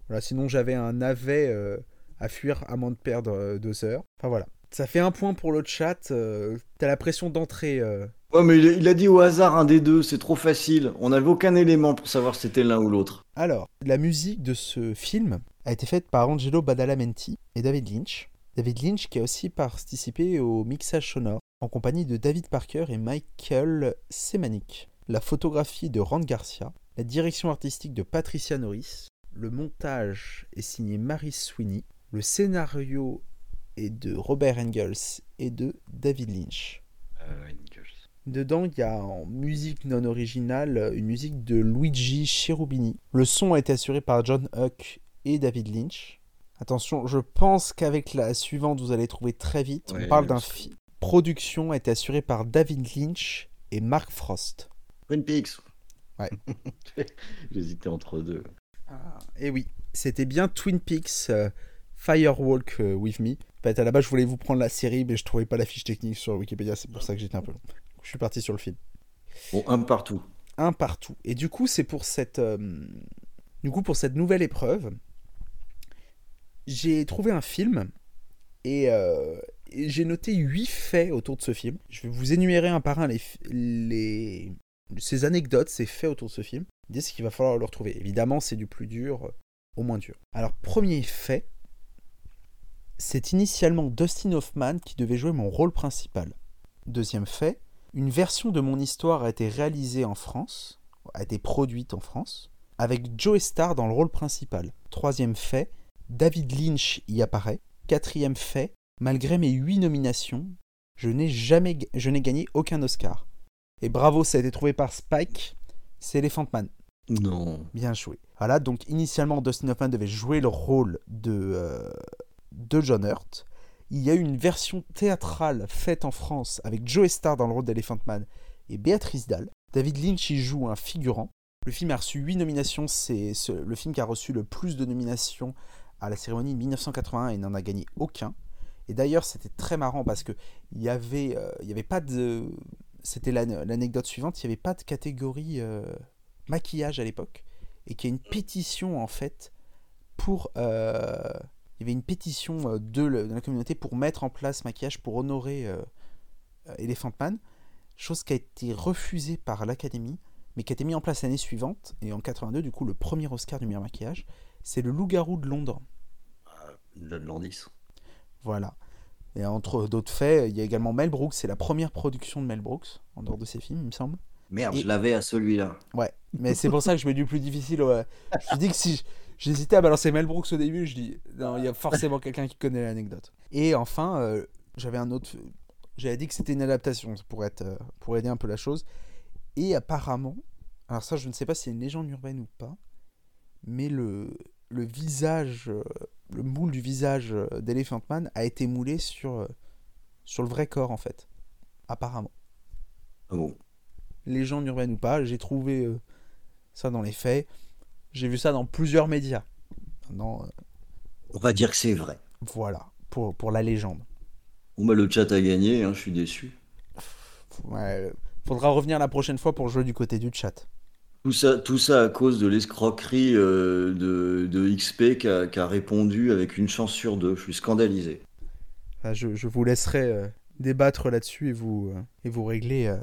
Voilà, sinon j'avais un navet euh, à fuir à moins de perdre euh, deux heures. Enfin voilà. Ça fait un point pour le chat. euh, T'as la pression d'entrée. euh. Ouais, mais il a, il a dit au hasard un des deux, c'est trop facile. On n'avait aucun élément pour savoir si c'était l'un ou l'autre. Alors, la musique de ce film a été faite par Angelo Badalamenti et David Lynch. David Lynch qui a aussi participé au mixage sonore en compagnie de David Parker et Michael Semanik. La photographie de Ron Garcia, la direction artistique de Patricia Norris, le montage est signé Mary Sweeney, le scénario est de Robert Engels et de David Lynch. Euh, Dedans, il y a en musique non originale une musique de Luigi Cherubini. Le son a été assuré par John Huck et David Lynch. Attention, je pense qu'avec la suivante, vous allez trouver très vite. On parle d'un film. Production a été assurée par David Lynch et Mark Frost. Twin Peaks. Ouais. J'hésitais entre deux. Et oui, c'était bien Twin Peaks euh, Firewalk euh, With Me. En fait, à la base, je voulais vous prendre la série, mais je trouvais pas la fiche technique sur Wikipédia, c'est pour ça que j'étais un peu long. Je suis parti sur le film. Bon, un partout. un partout. Et du coup, c'est pour cette, euh, du coup, pour cette nouvelle épreuve, j'ai trouvé un film et, euh, et j'ai noté huit faits autour de ce film. Je vais vous énumérer un par un les, les, ces anecdotes, ces faits autour de ce film. L'idée, c'est qu'il va falloir le retrouver. Évidemment, c'est du plus dur euh, au moins dur. Alors, premier fait, c'est initialement Dustin Hoffman qui devait jouer mon rôle principal. Deuxième fait, une version de mon histoire a été réalisée en France, a été produite en France, avec Joe Star dans le rôle principal. Troisième fait, David Lynch y apparaît. Quatrième fait, malgré mes huit nominations, je n'ai jamais, ga- je n'ai gagné aucun Oscar. Et bravo, ça a été trouvé par Spike, c'est Elephant Man. Non. Bien joué. Voilà, donc initialement Dustin Hoffman devait jouer le rôle de, euh, de John Hurt. Il y a eu une version théâtrale faite en France avec Joe Star dans le rôle d'Elephant Man et Béatrice Dalle. David Lynch y joue un figurant. Le film a reçu 8 nominations, c'est ce- le film qui a reçu le plus de nominations à la cérémonie de 1981 et n'en a gagné aucun. Et d'ailleurs, c'était très marrant parce que il y avait, euh, avait pas de, c'était l'ane- l'anecdote suivante, il n'y avait pas de catégorie euh, maquillage à l'époque et qu'il y a une pétition en fait pour euh, il y avait une pétition euh, de, la communauté pour mettre en place maquillage pour honorer Elephant Man chose qui a été refusée par l'académie mais qui a été mise en place l'année suivante et en 82 du coup le premier Oscar du meilleur maquillage c'est le loup-garou de Londres De Landis. Voilà et entre d'autres faits il y a également Mel Brooks c'est la première production de Mel Brooks en dehors de ses films il me semble Merde, Et- je l'avais à celui-là. Ouais, mais c'est pour ça que je mets du plus difficile. ouais. Je me dis que si j'hésitais à balancer Mel Brooks au début, je dis non, il y a forcément quelqu'un qui connaît l'anecdote. Et enfin, euh, j'avais un autre. J'avais dit que c'était une adaptation pour, être, euh, pour aider un peu la chose. Et apparemment, alors ça, je ne sais pas si c'est une légende urbaine ou pas, mais le, le visage, euh, le moule du visage euh, d'Elephant Man a été moulé sur, euh, sur le vrai corps en fait. Apparemment Ah bon? légende urbaine ou pas, j'ai trouvé euh, ça dans les faits. J'ai vu ça dans plusieurs médias. Maintenant, euh, On va dire que c'est vrai. voilà, pour, pour la légende. Bon, bah, le chat a gagné, hein, je suis déçu. Ouais, faudra revenir la prochaine fois pour jouer du côté du chat. Tout ça, tout ça à cause de l'escroquerie euh, de, de XP qui a, qui a répondu avec une chance sur deux. Je suis scandalisé. Là, je, je vous laisserai euh, débattre là-dessus et vous, euh, et vous régler,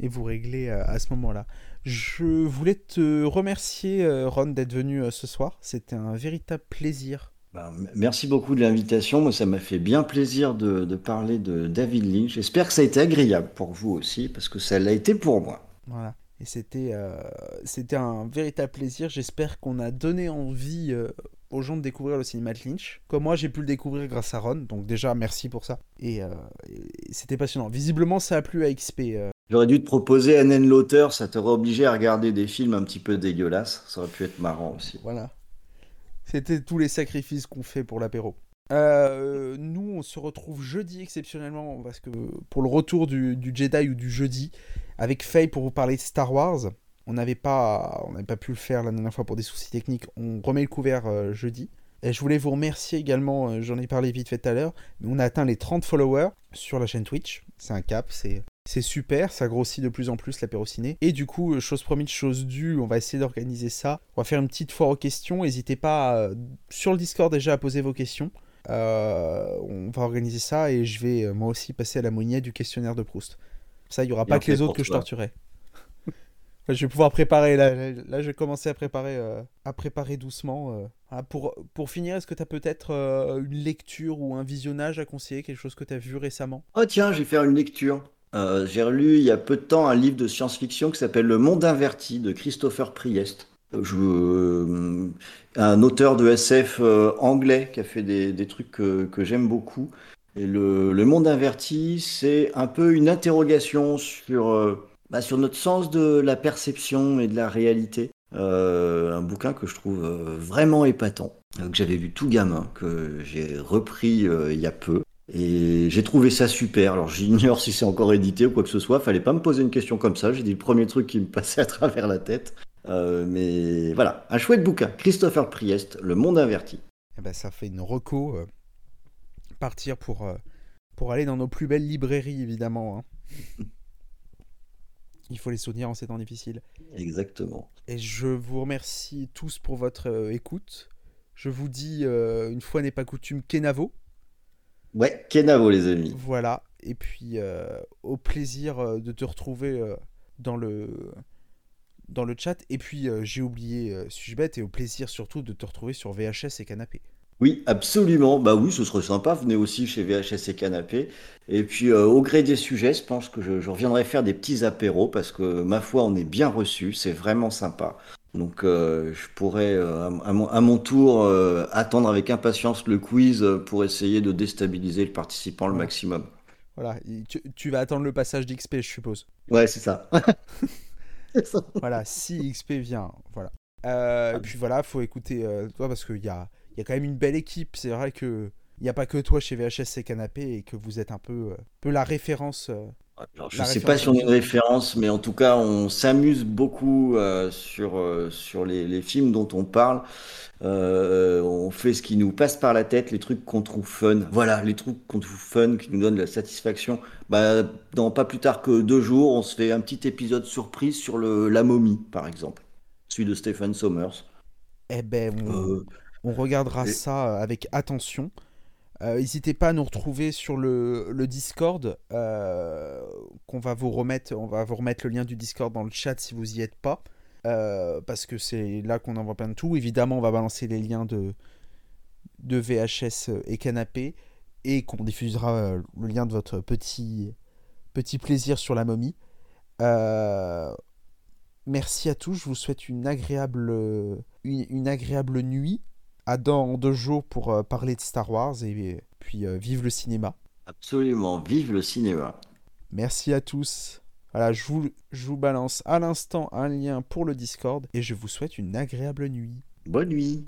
et vous régler à ce moment-là. Je voulais te remercier, Ron, d'être venu ce soir. C'était un véritable plaisir. M- merci beaucoup de l'invitation. Moi, ça m'a fait bien plaisir de, de parler de David Lynch. J'espère que ça a été agréable pour vous aussi, parce que ça l'a été pour moi. Voilà. Et c'était euh, c'était un véritable plaisir. J'espère qu'on a donné envie euh, aux gens de découvrir le cinéma de Lynch. Comme moi, j'ai pu le découvrir grâce à Ron. Donc déjà, merci pour ça. Et, euh, et c'était passionnant. Visiblement, ça a plu à XP. J'aurais dû te proposer Annen l'auteur, ça t'aurait obligé à regarder des films un petit peu dégueulasses. Ça aurait pu être marrant aussi. Voilà. C'était tous les sacrifices qu'on fait pour l'apéro. Euh, nous, on se retrouve jeudi exceptionnellement parce que pour le retour du, Jedi ou du jeudi avec Faye pour vous parler de Star Wars. On n'avait pas, pas pu le faire la dernière fois pour des soucis techniques. On remet le couvert euh, jeudi. Et je voulais vous remercier également, euh, j'en ai parlé vite fait tout à l'heure, on a atteint les 30 followers sur la chaîne Twitch. C'est un cap, c'est super, ça grossit de plus en plus l'apéro ciné. Et du coup, chose promise, chose due, on va essayer d'organiser ça. On va faire une petite foire aux questions. N'hésitez pas sur le Discord déjà à poser vos questions. Euh, on va organiser ça et je vais euh, moi aussi passer à la monnaie du questionnaire de Proust. Ça, il n'y aura pas que les autres que je torturerai. je vais pouvoir préparer. Là, là, je vais commencer à préparer, euh, à préparer doucement. euh. Ah, pour, pour finir, est-ce que tu as peut-être euh, une lecture ou un visionnage à conseiller, quelque chose que tu as vu récemment? Oh tiens, je vais faire une lecture. Euh, j'ai relu il y a peu de temps un livre de science-fiction qui s'appelle Le Monde Inverti de Christopher Priest. Euh, un auteur de SF euh, anglais qui a fait des, trucs que, j'aime beaucoup. Et le, Monde Inverti, c'est un peu une interrogation sur, euh, bah, sur notre sens de la perception et de la réalité. Un bouquin que je trouve vraiment épatant, que j'avais vu tout gamin, que j'ai repris il y a peu. Et j'ai trouvé ça super. Alors j'ignore si c'est encore édité ou quoi que ce soit. Fallait pas me poser une question comme ça. J'ai dit le premier truc qui me passait à travers la tête. Euh, mais voilà, un chouette bouquin. Christopher Priest, Le Monde Inverti. Eh ben, ça fait une reco. euh, partir pour, euh, pour aller dans nos plus belles librairies, évidemment. hein. Il faut les soutenir en ces temps difficiles. Exactement. Et je vous remercie tous pour votre écoute. Je vous dis, une fois n'est pas coutume, Kenavo. Ouais, Kenavo les amis. Voilà. Et puis, au plaisir de te retrouver dans, le, dans le chat. Et puis, euh, j'ai oublié, euh, suis-je bête, et au plaisir surtout de te retrouver sur VHS et Canapé. Oui, absolument. Bah oui, ce serait sympa. Venez aussi chez VHS et Canapé. Et puis, euh, au gré des sujets, je pense que je, je reviendrai faire des petits apéros parce que, ma foi, on est bien reçus. C'est vraiment sympa. Donc, euh, je pourrais, euh, à, mon, à mon tour, attendre avec impatience le quiz pour essayer de déstabiliser le participant le maximum. Voilà. Tu vas attendre le passage d'XP, je suppose. Ouais, c'est ça. Voilà, si XP vient. Voilà. Euh, et puis voilà, faut écouter euh, toi parce qu'il y a, y a quand même une belle équipe. C'est vrai que il n'y a pas que toi chez VHS et Canapé et que vous êtes un peu, euh, peu la référence. Alors, je La sais pas référence si on a une référence, mais en tout cas, on s'amuse beaucoup euh, sur, euh, sur les, les films dont on parle. Euh, on fait ce qui nous passe par la tête, les trucs qu'on trouve fun. Voilà, les trucs qu'on trouve fun, qui nous donnent de la satisfaction. Bah, dans pas plus tard que deux jours, on se fait un petit épisode surprise sur le, La Momie, par exemple. Celui de Stephen Sommers. eh ben, on, Euh, on regardera et- ça avec attention. Euh, N'hésitez pas à nous retrouver sur le, Discord, euh, qu'on va vous remettre. On va vous remettre le lien du Discord dans le chat si vous y êtes pas, euh, parce que c'est là qu'on envoie plein de tout. Évidemment, on va balancer les liens de de VHS et canapé et qu'on diffusera le lien de votre petit plaisir sur la momie. Merci à tous. Je vous souhaite une agréable nuit dans deux jours pour euh, parler de Star Wars et puis euh, vive le cinéma. absolument, vive le cinéma. Merci à tous. Voilà, je vous, je vous balance à l'instant un lien pour le Discord et je vous souhaite une agréable nuit. Bonne nuit.